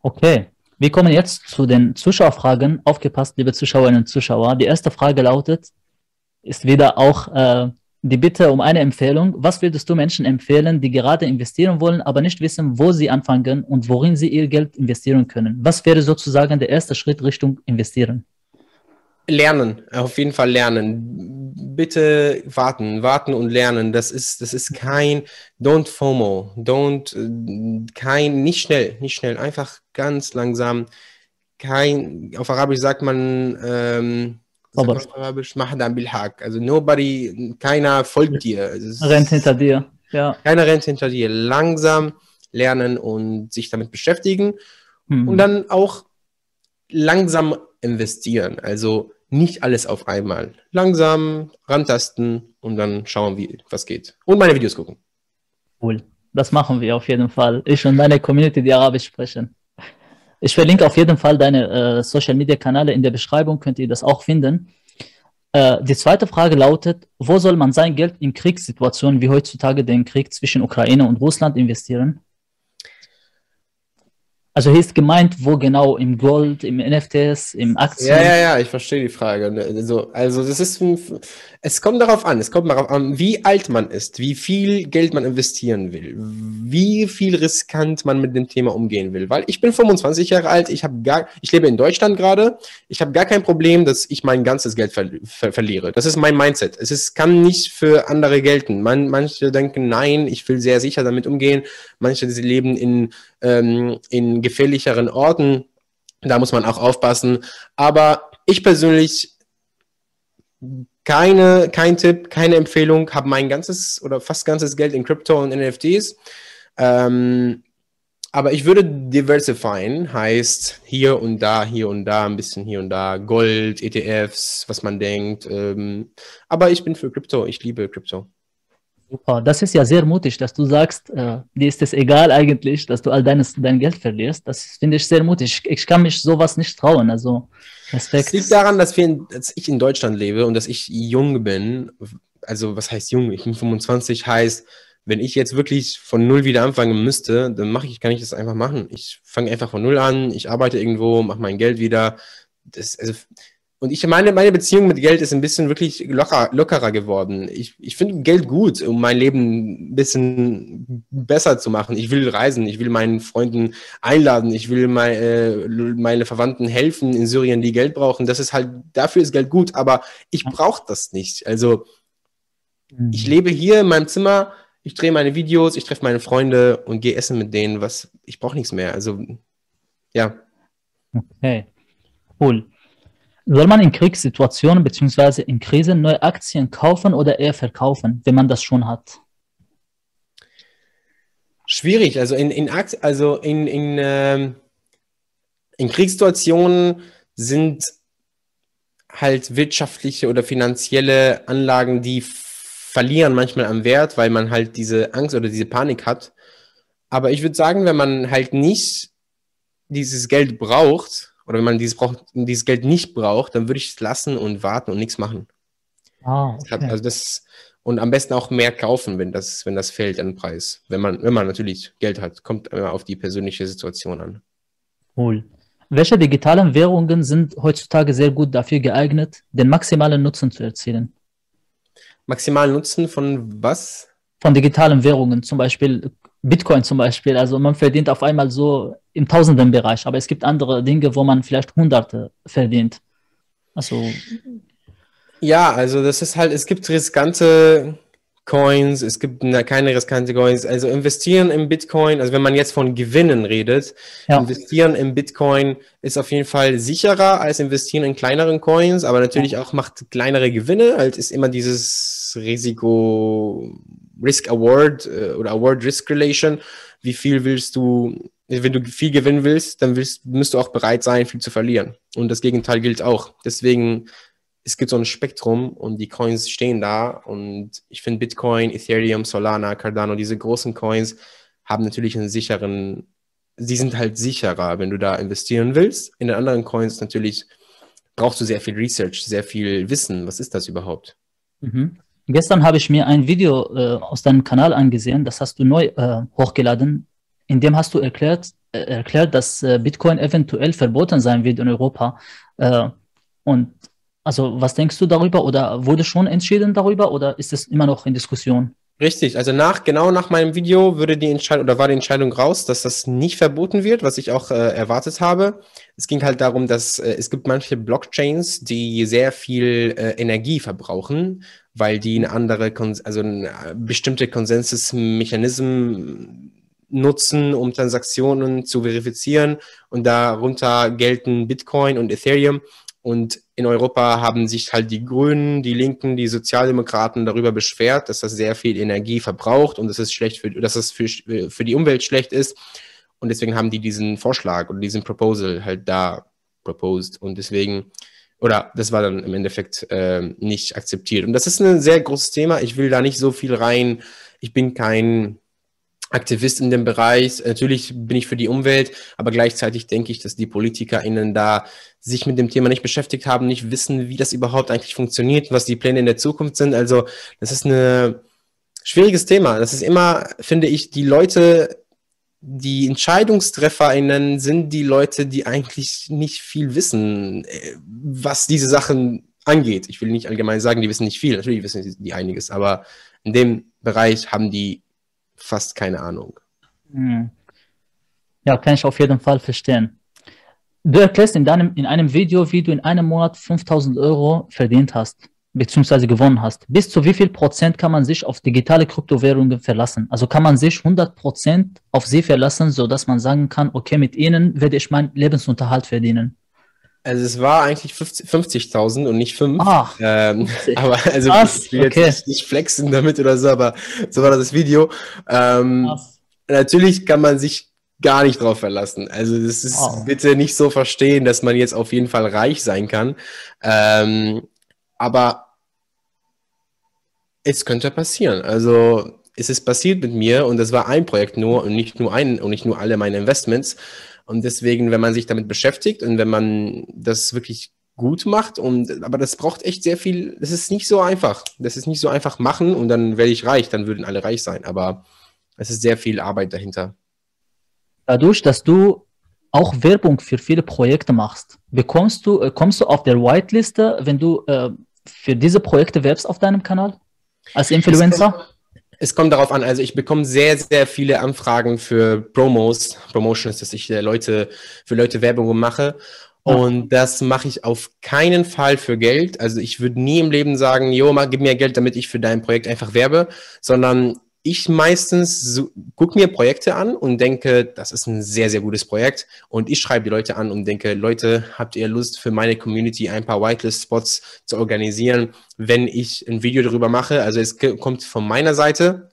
B: Okay, wir kommen jetzt zu den Zuschauerfragen. Aufgepasst, liebe Zuschauerinnen und Zuschauer. Die erste Frage lautet, ist wieder auch äh, die Bitte um eine Empfehlung. Was würdest du Menschen empfehlen, die gerade investieren wollen, aber nicht wissen, wo sie anfangen und worin sie ihr Geld investieren können? Was wäre sozusagen der erste Schritt Richtung Investieren?
A: Lernen, auf jeden Fall lernen. Bitte warten, warten und lernen. Das ist, das ist kein, don't FOMO, don't, kein, nicht schnell, nicht schnell, einfach ganz langsam. Kein, auf Arabisch sagt man, ähm, also nobody, keiner folgt dir.
B: rennt hinter dir. Ja.
A: Keiner rennt hinter dir. Langsam lernen und sich damit beschäftigen hm. und dann auch langsam investieren. Also nicht alles auf einmal. Langsam rantasten und dann schauen, wie was geht. Und meine Videos gucken.
B: Cool. Das machen wir auf jeden Fall. Ich und meine Community, die Arabisch sprechen. Ich verlinke auf jeden Fall deine äh, Social Media Kanäle in der Beschreibung, könnt ihr das auch finden. Äh, die zweite Frage lautet: Wo soll man sein Geld in Kriegssituationen wie heutzutage den Krieg zwischen Ukraine und Russland investieren? Also hier ist gemeint, wo genau? Im Gold, im NFTs, im Aktien?
A: Ja, ja, ja, ich verstehe die Frage. Also, also das ist, es kommt darauf an, es kommt darauf an, wie alt man ist, wie viel Geld man investieren will, wie viel riskant man mit dem Thema umgehen will. Weil ich bin 25 Jahre alt, ich habe gar, ich lebe in Deutschland gerade, ich habe gar kein Problem, dass ich mein ganzes Geld ver ver verliere. Das ist mein Mindset. Es ist, kann nicht für andere gelten. Man, manche denken, nein, ich will sehr sicher damit umgehen. Manche, sie leben in ähm, in gefährlicheren Orten. Da muss man auch aufpassen. Aber ich persönlich keine, kein Tipp, keine Empfehlung, habe mein ganzes oder fast ganzes Geld in Krypto und NFTs. Ähm, aber ich würde diversifieren, heißt hier und da, hier und da, ein bisschen hier und da, Gold, ETFs, was man denkt. Ähm, aber ich bin für Krypto, ich liebe Krypto.
B: Super, das ist ja sehr mutig, dass du sagst, äh, dir ist es egal eigentlich, dass du all deines, dein Geld verlierst. Das finde ich sehr mutig. Ich, ich, kann mich sowas nicht trauen. Also
A: Respekt. Es liegt daran, dass, wir in, dass ich in Deutschland lebe und dass ich jung bin. Also was heißt jung? Ich bin 25, heißt, wenn ich jetzt wirklich von null wieder anfangen müsste, dann mache ich, kann ich das einfach machen. Ich fange einfach von null an, ich arbeite irgendwo, mache mein Geld wieder. Das, also, und ich meine, meine Beziehung mit Geld ist ein bisschen wirklich locker, lockerer geworden. Ich, ich finde Geld gut, um mein Leben ein bisschen besser zu machen. Ich will reisen, ich will meinen Freunden einladen, ich will mein, äh, meine Verwandten helfen in Syrien, die Geld brauchen. Das ist halt, dafür ist Geld gut, aber ich brauche das nicht. Also mhm. ich lebe hier in meinem Zimmer, ich drehe meine Videos, ich treffe meine Freunde und gehe essen mit denen. Was, ich brauche nichts mehr. Also ja.
B: Okay, cool. Soll man in Kriegssituationen bzw. in Krisen neue Aktien kaufen oder eher verkaufen, wenn man das schon hat?
A: Schwierig. Also in, in, also in, in, ähm, in Kriegssituationen sind halt wirtschaftliche oder finanzielle Anlagen, die verlieren manchmal am Wert, weil man halt diese Angst oder diese Panik hat. Aber ich würde sagen, wenn man halt nicht dieses Geld braucht oder wenn man dieses, braucht, dieses Geld nicht braucht, dann würde ich es lassen und warten und nichts machen. Ah, okay. Also das und am besten auch mehr kaufen, wenn das, wenn das fällt an Preis. Wenn man, wenn man natürlich Geld hat, kommt immer auf die persönliche Situation an.
B: Cool. Welche digitalen Währungen sind heutzutage sehr gut dafür geeignet, den maximalen Nutzen zu erzielen?
A: Maximalen Nutzen von was?
B: Von digitalen Währungen, zum Beispiel Bitcoin zum Beispiel. Also man verdient auf einmal so im Tausendenbereich, aber es gibt andere Dinge, wo man vielleicht Hunderte verdient. Also
A: ja, also das ist halt, es gibt riskante Coins, es gibt keine riskante Coins. Also investieren im Bitcoin, also wenn man jetzt von Gewinnen redet, ja. investieren im Bitcoin ist auf jeden Fall sicherer als investieren in kleineren Coins, aber natürlich ja. auch macht kleinere Gewinne, halt ist immer dieses Risiko, Risk Award äh, oder Award Risk Relation. Wie viel willst du, wenn du viel gewinnen willst, dann willst, musst du auch bereit sein, viel zu verlieren. Und das Gegenteil gilt auch. Deswegen es gibt so ein Spektrum und die Coins stehen da und ich finde Bitcoin, Ethereum, Solana, Cardano, diese großen Coins haben natürlich einen sicheren, sie sind halt sicherer, wenn du da investieren willst. In den anderen Coins natürlich brauchst du sehr viel Research, sehr viel Wissen. Was ist das überhaupt?
B: Mhm. Gestern habe ich mir ein Video äh, aus deinem Kanal angesehen, das hast du neu äh, hochgeladen. In dem hast du erklärt, äh, erklärt dass äh, Bitcoin eventuell verboten sein wird in Europa. Äh, und also was denkst du darüber oder wurde schon entschieden darüber oder ist es immer noch in Diskussion?
A: Richtig, also nach genau nach meinem Video würde die Entscheidung oder war die Entscheidung raus, dass das nicht verboten wird, was ich auch äh, erwartet habe. Es ging halt darum, dass äh, es gibt manche Blockchains, die sehr viel äh, Energie verbrauchen, weil die eine andere, also eine bestimmte Konsensusmechanismen nutzen, um Transaktionen zu verifizieren und darunter gelten Bitcoin und Ethereum und in Europa haben sich halt die Grünen, die Linken, die Sozialdemokraten darüber beschwert, dass das sehr viel Energie verbraucht und dass es schlecht für, dass es für, für die Umwelt schlecht ist. Und deswegen haben die diesen Vorschlag oder diesen Proposal halt da proposed. Und deswegen, oder das war dann im Endeffekt äh, nicht akzeptiert. Und das ist ein sehr großes Thema. Ich will da nicht so viel rein. Ich bin kein Aktivist in dem Bereich. Natürlich bin ich für die Umwelt, aber gleichzeitig denke ich, dass die PolitikerInnen da sich mit dem Thema nicht beschäftigt haben, nicht wissen, wie das überhaupt eigentlich funktioniert, was die Pläne in der Zukunft sind. Also, das ist ein schwieriges Thema. Das ist immer, finde ich, die Leute, die EntscheidungstrefferInnen sind die Leute, die eigentlich nicht viel wissen, äh, was diese Sachen angeht. Ich will nicht allgemein sagen, die wissen nicht viel. Natürlich wissen die einiges, aber in dem Bereich haben die fast keine Ahnung. Hm.
B: Ja, kann ich auf jeden Fall verstehen. Du erklärst in, deinem, in einem Video, wie du in einem Monat 5000 Euro verdient hast, beziehungsweise gewonnen hast. Bis zu wie viel Prozent kann man sich auf digitale Kryptowährungen verlassen? Also kann man sich 100 Prozent auf sie verlassen, sodass man sagen kann, okay, mit ihnen werde ich meinen Lebensunterhalt verdienen.
A: Also es war eigentlich 50.000 und nicht 5. Ah, ähm, aber also Krass, ich will jetzt okay. nicht, nicht, flexen damit oder so, aber so war das Video. Ähm, natürlich kann man sich gar nicht drauf verlassen. Also das ist wow. bitte nicht so verstehen, dass man jetzt auf jeden Fall reich sein kann. Ähm, aber es könnte passieren. Also es ist passiert mit mir und das war ein Projekt nur und nicht nur ein und nicht nur alle meine Investments. Und deswegen, wenn man sich damit beschäftigt und wenn man das wirklich gut macht und aber das braucht echt sehr viel, das ist nicht so einfach. Das ist nicht so einfach machen und dann werde ich reich, dann würden alle reich sein, aber es ist sehr viel Arbeit dahinter.
B: Dadurch, dass du auch Werbung für viele Projekte machst, bekommst du, äh, kommst du auf der Whiteliste, wenn du äh, für diese Projekte werbst auf deinem Kanal als Influencer?
A: Es kommt darauf an, also ich bekomme sehr, sehr viele Anfragen für Promos, Promotions, dass ich äh, Leute, für Leute Werbung mache. Und das mache ich auf keinen Fall für Geld. Also ich würde nie im Leben sagen, jo, gib mir Geld, damit ich für dein Projekt einfach werbe, sondern ich meistens so, gucke mir Projekte an und denke, das ist ein sehr, sehr gutes Projekt. Und ich schreibe die Leute an und denke, Leute, habt ihr Lust für meine Community ein paar Whitelist-Spots zu organisieren, wenn ich ein Video darüber mache? Also es kommt von meiner Seite.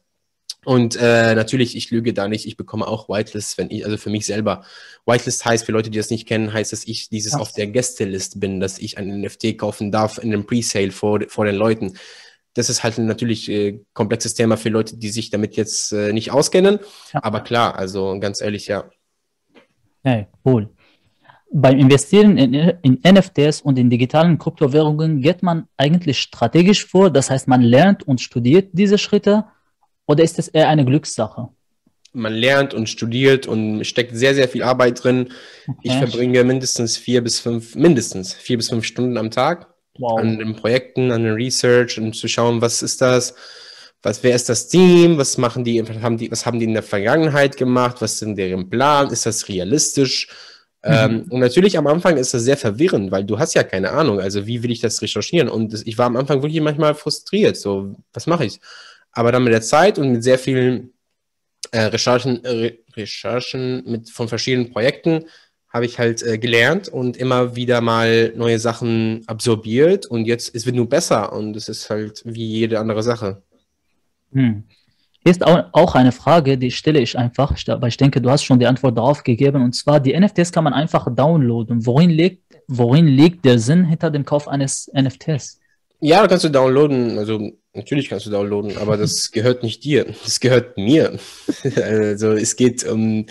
A: Und äh, natürlich, ich lüge da nicht, ich bekomme auch Whitelist, wenn ich, also für mich selber. Whitelist heißt, für Leute, die das nicht kennen, heißt, dass ich dieses ja. auf der Gästelist bin, dass ich ein NFT kaufen darf in einem Presale vor, vor den Leuten das ist halt natürlich äh, komplexes Thema für Leute, die sich damit jetzt äh, nicht auskennen. Ja. Aber klar, also ganz ehrlich, ja.
B: Ja, cool. Beim Investieren in, in NFTs und in digitalen Kryptowährungen geht man eigentlich strategisch vor. Das heißt, man lernt und studiert diese Schritte oder ist es eher eine Glückssache?
A: Man lernt und studiert und steckt sehr, sehr viel Arbeit drin. Okay. Ich verbringe mindestens vier bis fünf, mindestens vier bis fünf Stunden am Tag wow. an den Projekten, an den Research und zu schauen, was ist das, was, wer ist das Team, was machen die, was haben die, was haben die in der Vergangenheit gemacht, was ist deren Plan, ist das realistisch? Mhm. Ähm, und natürlich am Anfang ist das sehr verwirrend, weil du hast ja keine Ahnung, also wie will ich das recherchieren? Und das, ich war am Anfang wirklich manchmal frustriert, so, was mache ich? Aber dann mit der Zeit und mit sehr vielen äh, Recherchen, äh, Recherchen mit, von verschiedenen Projekten habe ich halt äh, gelernt und immer wieder mal neue Sachen absorbiert und jetzt es wird nur besser und es ist halt wie jede andere Sache.
B: Hm. Hier ist auch eine Frage, die stelle ich einfach, aber ich denke, du hast schon die Antwort darauf gegeben und zwar die NFTs kann man einfach downloaden. Worin liegt, worin liegt der Sinn hinter dem Kauf eines NFTs?
A: Ja, kannst du downloaden, also natürlich kannst du downloaden, aber das gehört nicht dir, das gehört mir. also es geht um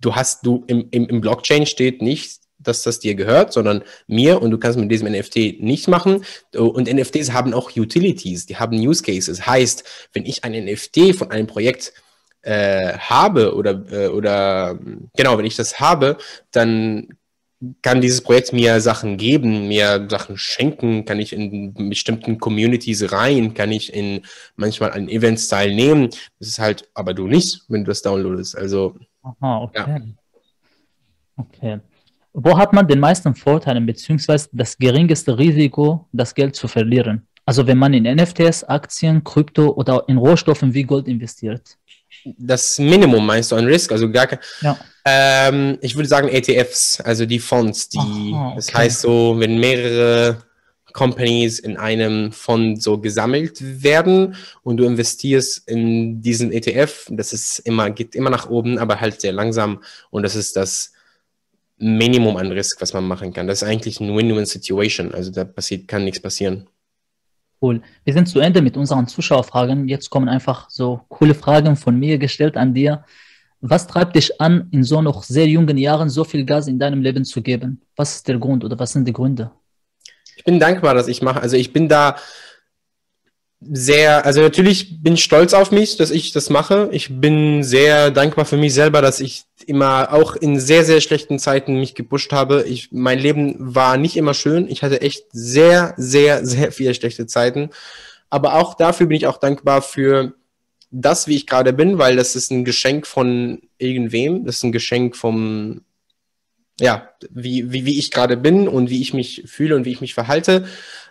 A: du hast, du im, im, im Blockchain steht nicht, dass das dir gehört, sondern mir und du kannst mit diesem NFT nicht machen. Und NFTs haben auch Utilities, die haben Use Cases. Heißt, wenn ich ein NFT von einem Projekt äh, habe oder, äh, oder genau, wenn ich das habe, dann kann dieses Projekt mir Sachen geben, mir Sachen schenken, kann ich in bestimmten Communities rein, kann ich in manchmal an Events teilnehmen. Das ist halt, aber du nicht, wenn du das downloadest. Also
B: Aha, okay. Ja. Okay. Wo hat man den meisten Vorteile beziehungsweise das geringste Risiko, das Geld zu verlieren? Also wenn man in NFTs, Aktien, Krypto oder in Rohstoffen wie Gold investiert?
A: Das Minimum meinst du an Risk, also gar kein. Ja. Ähm, ich würde sagen ETFs, also die Fonds, die, Aha, okay. das heißt so, wenn mehrere Companies in einem Fonds so gesammelt werden und du investierst in diesen ETF. Das ist immer, geht immer nach oben, aber halt sehr langsam und das ist das Minimum an Risk, was man machen kann. Das ist eigentlich eine Win-Win-Situation. Also da passiert, kann nichts passieren.
B: Cool. Wir sind zu Ende mit unseren Zuschauerfragen. Jetzt kommen einfach so coole Fragen von mir gestellt an dir. Was treibt dich an, in so noch sehr jungen Jahren so viel Gas in deinem Leben zu geben? Was ist der Grund oder was sind die Gründe?
A: Ich bin dankbar, dass ich mache. Also ich bin da sehr, also natürlich bin ich stolz auf mich, dass ich das mache. Ich bin sehr dankbar für mich selber, dass ich immer auch in sehr, sehr schlechten Zeiten mich gepusht habe. Ich, mein Leben war nicht immer schön. Ich hatte echt sehr, sehr, sehr viele schlechte Zeiten. Aber auch dafür bin ich auch dankbar für das, wie ich gerade bin, weil das ist ein Geschenk von irgendwem. Das ist ein Geschenk vom, ja, wie, wie, wie ich gerade bin und wie ich mich fühle und wie ich mich verhalte.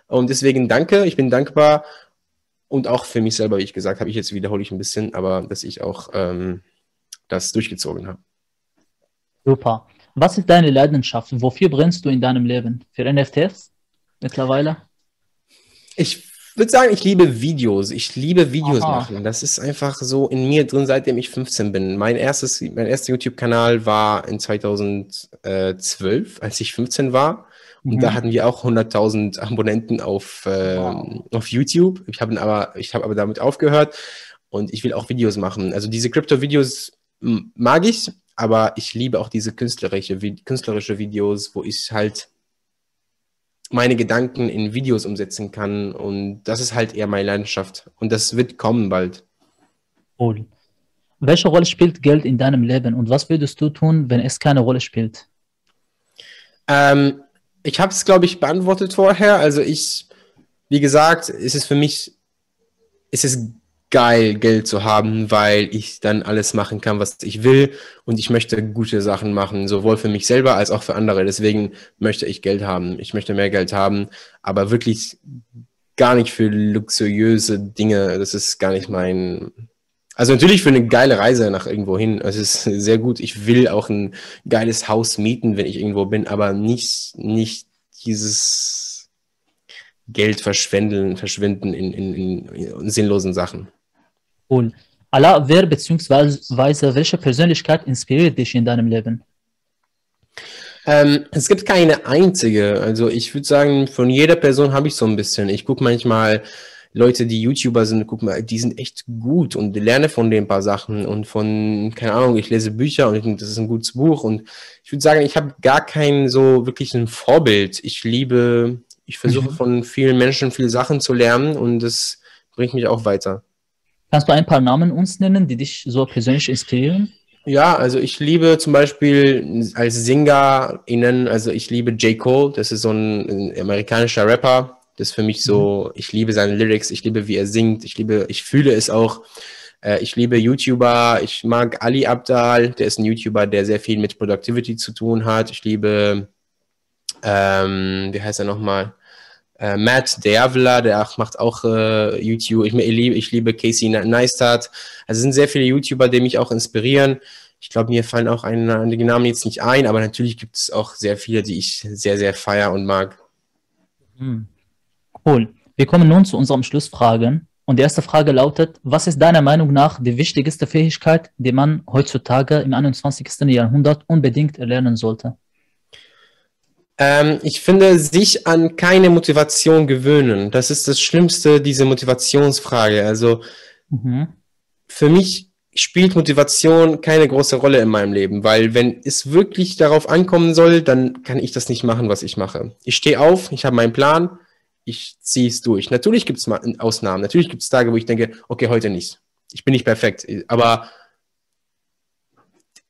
A: Und deswegen danke, ich bin dankbar und auch für mich selber, wie ich gesagt habe, ich jetzt wiederhole ich ein bisschen, aber dass ich auch ähm, das durchgezogen habe.
B: Super. Was ist deine Leidenschaft? Wofür brennst du in deinem Leben? Für NFTs mittlerweile?
A: Ich würde sagen, ich liebe Videos. Ich liebe Videos Aha. machen. Das ist einfach so in mir drin, seitdem ich 15 bin. Mein erstes, mein erster YouTube-Kanal war in 2012, als ich 15 war. Und mhm. da hatten wir auch 100.000 Abonnenten auf, äh, wow. auf YouTube. Ich habe aber, ich habe aber damit aufgehört und ich will auch Videos machen. Also diese Crypto-Videos mag ich, aber ich liebe auch diese künstlerische, künstlerische Videos, wo ich halt meine Gedanken in Videos umsetzen kann. Und das ist halt eher meine Leidenschaft. Und das wird kommen bald.
B: Cool. Welche Rolle spielt Geld in deinem Leben und was würdest du tun, wenn es keine Rolle spielt?
A: Ähm, ich habe es, glaube ich, beantwortet vorher. Also ich, wie gesagt, ist es für mich, ist es geil, Geld zu haben, weil ich dann alles machen kann, was ich will. Und ich möchte gute Sachen machen, sowohl für mich selber als auch für andere. Deswegen möchte ich Geld haben. Ich möchte mehr Geld haben, aber wirklich gar nicht für luxuriöse Dinge. Das ist gar nicht mein. Also natürlich für eine geile Reise nach irgendwo hin. Es ist sehr gut. Ich will auch ein geiles Haus mieten, wenn ich irgendwo bin, aber nicht, nicht dieses Geld verschwenden, verschwinden in, in, in sinnlosen Sachen.
B: Cool. Allah, wer bzw. welche Persönlichkeit inspiriert dich in deinem Leben?
A: Ähm, es gibt keine einzige. Also ich würde sagen, von jeder Person habe ich so ein bisschen. Ich gucke manchmal Leute, die YouTuber sind, guck mal, die sind echt gut und lerne von denen ein paar Sachen und von, keine Ahnung, ich lese Bücher und das ist ein gutes Buch und ich würde sagen, ich habe gar kein so wirklich ein Vorbild. Ich liebe, ich versuche mhm. von vielen Menschen viele Sachen zu lernen und das bringt mich auch weiter.
B: Kannst du ein paar Namen uns nennen, die dich so persönlich inspirieren?
A: Ja, also ich liebe zum Beispiel als Singer innen, also ich liebe J. Cole, das ist so ein, ein amerikanischer Rapper. Das ist für mich so, mhm. ich liebe seine Lyrics, ich liebe, wie er singt, ich liebe, ich fühle es auch. Äh, ich liebe YouTuber, ich mag Ali Abdal, der ist ein YouTuber, der sehr viel mit Productivity zu tun hat. Ich liebe, ähm, wie heißt er nochmal? Äh, Matt Dervla, der macht auch äh, YouTube. Ich, ich, liebe, ich liebe Casey Neistat. Also es sind sehr viele YouTuber, die mich auch inspirieren. Ich glaube, mir fallen auch einige Namen jetzt nicht ein, aber natürlich gibt es auch sehr viele, die ich sehr, sehr feier und mag.
B: Hm. Cool. Wir kommen nun zu unseren Schlussfragen. Und die erste Frage lautet, was ist deiner Meinung nach die wichtigste Fähigkeit, die man heutzutage im 21. Jahrhundert unbedingt erlernen sollte?
A: Ähm, ich finde, sich an keine Motivation gewöhnen. Das ist das Schlimmste, diese Motivationsfrage. Also mhm. für mich spielt Motivation keine große Rolle in meinem Leben, weil wenn es wirklich darauf ankommen soll, dann kann ich das nicht machen, was ich mache. Ich stehe auf, ich habe meinen Plan, ich ziehe es durch. Natürlich gibt es Ausnahmen, natürlich gibt es Tage, wo ich denke, okay, heute nicht. Ich bin nicht perfekt, aber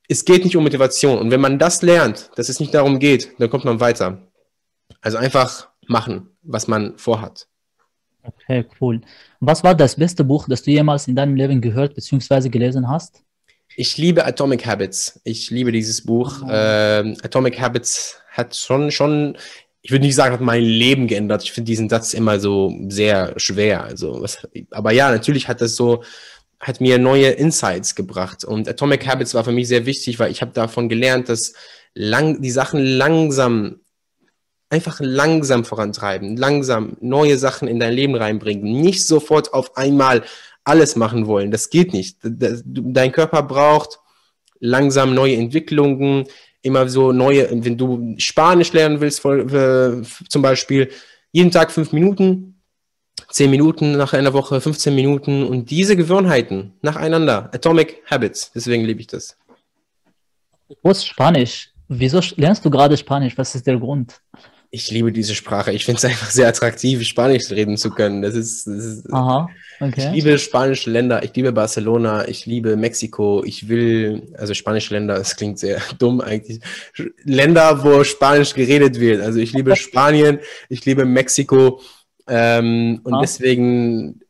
A: es geht nicht um Motivation. Und wenn man das lernt, dass es nicht darum geht, dann kommt man weiter. Also einfach machen, was man vorhat.
B: Okay, cool. Was war das beste Buch, das du jemals in deinem Leben gehört bzw. gelesen hast?
A: Ich liebe Atomic Habits. Ich liebe dieses Buch. Oh. Ähm, Atomic Habits hat schon, schon, ich würde nicht sagen, hat mein Leben geändert. Ich finde diesen Satz immer so sehr schwer. Also, was, aber ja, natürlich hat das so hat mir neue Insights gebracht. Und Atomic Habits war für mich sehr wichtig, weil ich habe davon gelernt, dass lang, die Sachen langsam, einfach langsam vorantreiben, langsam neue Sachen in dein Leben reinbringen, nicht sofort auf einmal alles machen wollen. Das geht nicht. Dein Körper braucht langsam neue Entwicklungen, immer so neue, wenn du Spanisch lernen willst, zum Beispiel, jeden Tag fünf Minuten, 10 Minuten nach einer Woche, 15 Minuten und diese Gewohnheiten nacheinander, Atomic Habits, deswegen liebe ich das.
B: Wo ist Spanisch? Wieso lernst du gerade Spanisch? Was ist der Grund?
A: Ich liebe diese Sprache. Ich finde es einfach sehr attraktiv, Spanisch reden zu können. Das ist, das ist Aha, okay. Ich liebe spanische Länder. Ich liebe Barcelona. Ich liebe Mexiko. Ich will, also spanische Länder, das klingt sehr dumm eigentlich. Länder, wo Spanisch geredet wird. Also ich liebe Spanien. Ich liebe Mexiko. Ähm, und ah. deswegen,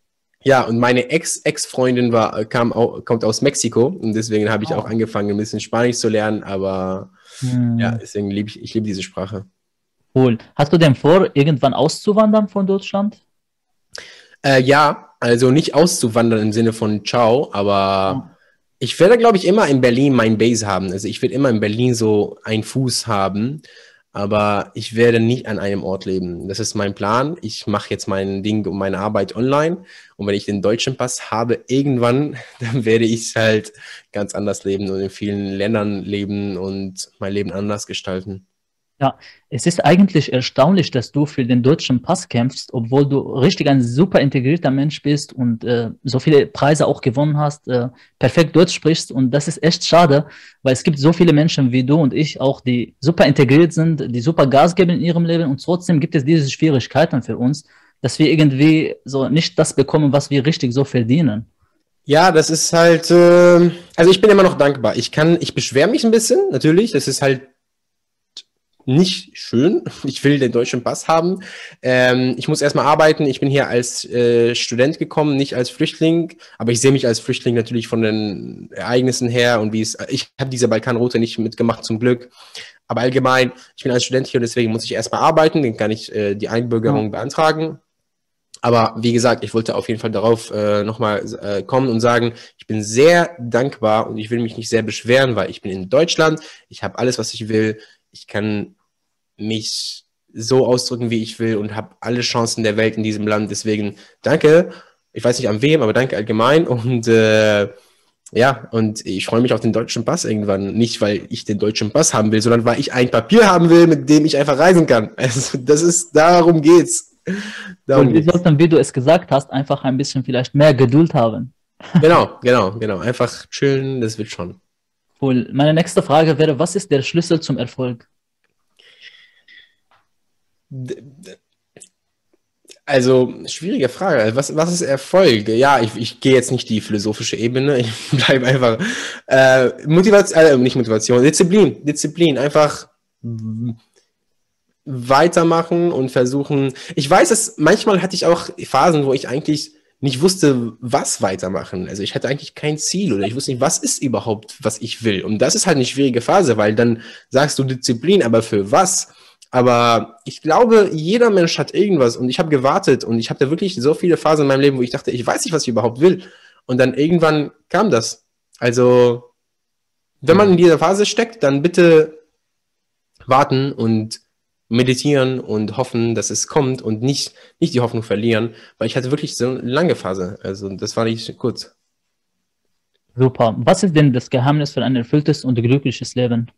A: ja, und meine Ex-Ex-Freundin war, kam auch, kommt aus Mexiko und deswegen habe ich oh. auch angefangen, ein bisschen Spanisch zu lernen, aber hm. ja, deswegen liebe ich, ich liebe diese Sprache.
B: Cool. Hast du denn vor, irgendwann auszuwandern von Deutschland?
A: Äh, ja, also nicht auszuwandern im Sinne von Ciao, aber oh. ich werde, glaube ich, immer in Berlin mein Base haben. Also ich werde immer in Berlin so einen Fuß haben aber ich werde nicht an einem Ort leben. Das ist mein Plan. Ich mache jetzt mein Ding und meine Arbeit online. Und wenn ich den deutschen Pass habe, irgendwann, dann werde ich halt ganz anders leben und in vielen Ländern leben und mein Leben anders gestalten.
B: Ja, es ist eigentlich erstaunlich, dass du für den deutschen Pass kämpfst, obwohl du richtig ein super integrierter Mensch bist und äh, so viele Preise auch gewonnen hast, äh, perfekt Deutsch sprichst. Und das ist echt schade, weil es gibt so viele Menschen wie du und ich auch, die super integriert sind, die super Gas geben in ihrem Leben und trotzdem gibt es diese Schwierigkeiten für uns, dass wir irgendwie so nicht das bekommen, was wir richtig so verdienen.
A: Ja, das ist halt, äh, also ich bin immer noch dankbar. Ich kann, ich beschwere mich ein bisschen, natürlich. Das ist halt nicht schön. Ich will den deutschen Pass haben. Ähm, ich muss erstmal arbeiten. Ich bin hier als äh, Student gekommen, nicht als Flüchtling. Aber ich sehe mich als Flüchtling natürlich von den Ereignissen her und wie es. Ich habe diese Balkanroute nicht mitgemacht, zum Glück. Aber allgemein, ich bin als Student hier und deswegen muss ich erstmal arbeiten. Dann kann ich äh, die Einbürgerung ja. beantragen. Aber wie gesagt, ich wollte auf jeden Fall darauf äh, nochmal äh, kommen und sagen, ich bin sehr dankbar und ich will mich nicht sehr beschweren, weil ich bin in Deutschland, ich habe alles, was ich will, ich kann mich so ausdrücken, wie ich will und habe alle Chancen der Welt in diesem Land. Deswegen danke. Ich weiß nicht an wem, aber danke allgemein und äh, ja, und ich freue mich auf den deutschen Pass irgendwann. Nicht, weil ich den deutschen Pass haben will, sondern weil ich ein Papier haben will, mit dem ich einfach reisen kann. Also, das ist, darum geht's.
B: Darum und wir sollten, wie du es gesagt hast, einfach ein bisschen vielleicht mehr Geduld haben.
A: Genau, genau, genau. Einfach chillen, das wird schon.
B: Cool. Meine nächste Frage wäre, was ist der Schlüssel zum Erfolg?
A: Also, schwierige Frage. Was, was ist Erfolg? Ja, ich, ich gehe jetzt nicht die philosophische Ebene. Ich bleibe einfach. Äh, Motivation, äh, nicht Motivation, Disziplin. Disziplin. Einfach weitermachen und versuchen. Ich weiß, dass manchmal hatte ich auch Phasen, wo ich eigentlich nicht wusste, was weitermachen. Also ich hatte eigentlich kein Ziel oder ich wusste nicht, was ist überhaupt, was ich will. Und das ist halt eine schwierige Phase, weil dann sagst du Disziplin, aber für was? Aber ich glaube, jeder Mensch hat irgendwas und ich habe gewartet und ich habe da wirklich so viele Phasen in meinem Leben, wo ich dachte, ich weiß nicht, was ich überhaupt will. Und dann irgendwann kam das. Also, wenn man in dieser Phase steckt, dann bitte warten und meditieren und hoffen, dass es kommt und nicht, nicht die Hoffnung verlieren, weil ich hatte wirklich so eine lange Phase. Also das war nicht kurz.
B: Super. Was ist denn das Geheimnis für ein erfülltes und glückliches Leben?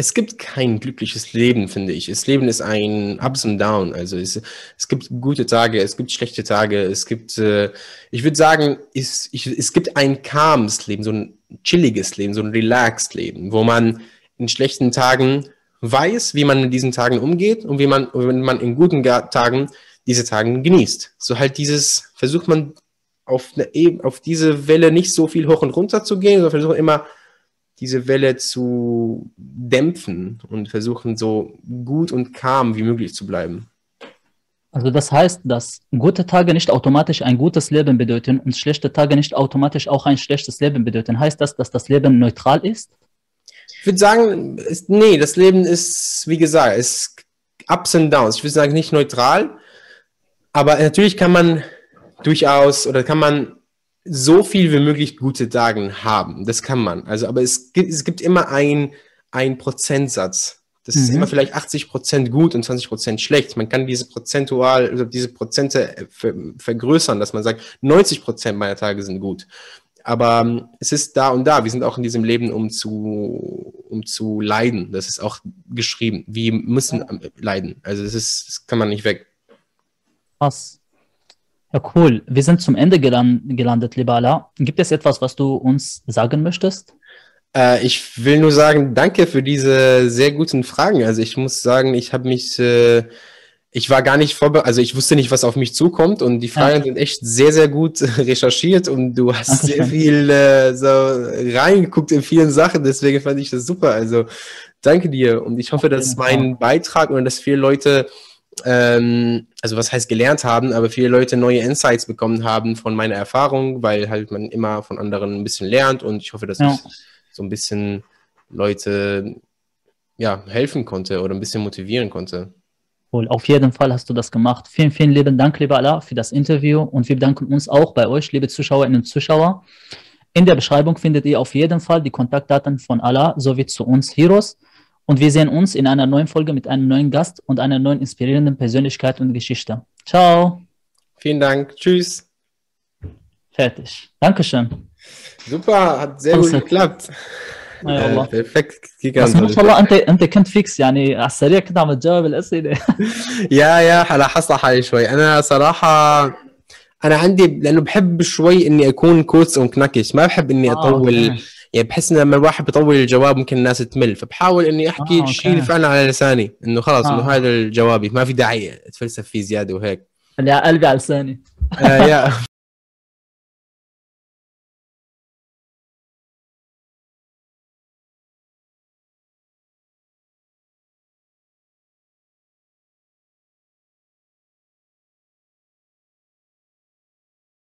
A: Es gibt kein glückliches Leben, finde ich. Das Leben ist ein Ups und Down. Also es, es gibt gute Tage, es gibt schlechte Tage, es gibt, äh, ich würde sagen, es, ich, es gibt ein calmes Leben, so ein chilliges Leben, so ein relaxed Leben, wo man in schlechten Tagen weiß, wie man mit diesen Tagen umgeht und wie man, wenn man in guten Tagen diese Tagen genießt. So halt dieses, versucht man auf, eine, auf diese Welle nicht so viel hoch und runter zu gehen, sondern versucht immer diese Welle zu dämpfen und versuchen so gut und calm wie möglich zu bleiben.
B: Also das heißt, dass gute Tage nicht automatisch ein gutes Leben bedeuten und schlechte Tage nicht automatisch auch ein schlechtes Leben bedeuten. Heißt das, dass das Leben neutral ist?
A: Ich würde sagen, ist, nee, das Leben ist, wie gesagt, ist Ups und Downs. Ich würde sagen, nicht neutral, aber natürlich kann man durchaus oder kann man so viel wie möglich gute Tage haben. Das kann man. Also, aber es gibt, es gibt immer ein, ein Prozentsatz. Das mhm. ist immer vielleicht 80 Prozent gut und 20 Prozent schlecht. Man kann diese prozentual, also diese Prozente vergrößern, dass man sagt, 90 Prozent meiner Tage sind gut. Aber ähm, es ist da und da. Wir sind auch in diesem Leben, um zu, um zu leiden. Das ist auch geschrieben. Wir müssen leiden. Also das ist, das kann man nicht weg.
B: Was? Ja, cool. Wir sind zum Ende gelandet, lieber Allah. Gibt es etwas, was du uns sagen möchtest?
A: Äh, ich will nur sagen, danke für diese sehr guten Fragen. Also ich muss sagen, ich habe mich äh, ich war gar nicht vorbereitet, also ich wusste nicht, was auf mich zukommt und die Fragen ja. sind echt sehr, sehr gut recherchiert und du hast sehr viel äh, so reingeguckt in vielen Sachen, deswegen fand ich das super. Also danke dir und ich hoffe, dass mein Beitrag und dass viele Leute, ähm, also was heißt gelernt haben, aber viele Leute neue Insights bekommen haben von meiner Erfahrung, weil halt man immer von anderen ein bisschen lernt und ich hoffe, dass ja. ich so ein bisschen Leute ja, helfen konnte oder ein bisschen motivieren konnte.
B: Cool. Auf jeden Fall hast du das gemacht. Vielen, vielen lieben Dank, lieber Allah, für das Interview und wir bedanken uns auch bei euch, liebe Zuschauerinnen und Zuschauer. In der Beschreibung findet ihr auf jeden Fall die Kontaktdaten von Allah sowie zu uns Heroes. Und wir sehen uns in einer neuen Folge mit einem neuen Gast und einer neuen inspirierenden Persönlichkeit und Geschichte. Ciao.
A: Vielen Dank. Tschüss.
B: Fertig. Dankeschön.
A: Super, hat sehr gut geklappt.
B: اي والله بيرفكت بس ما شاء الله انت انت كنت فيكس يعني على السريع كنت عم تجاوب الاسئله
A: يا يا لاحظت حالي شوي انا صراحه انا عندي لانه بحب شوي اني اكون كوتس ومكنكش ما بحب اني آه، اطول آه. يعني بحس إن لما الواحد بيطول الجواب ممكن الناس تمل فبحاول إني أحكي آه، الشيء اللي فعلا على لساني إنه خلاص آه. انه هذا الجوابي ما في داعي أتفلسف فيه زيادة وهيك.
B: اللي على قلبي على لساني.
A: آه يا.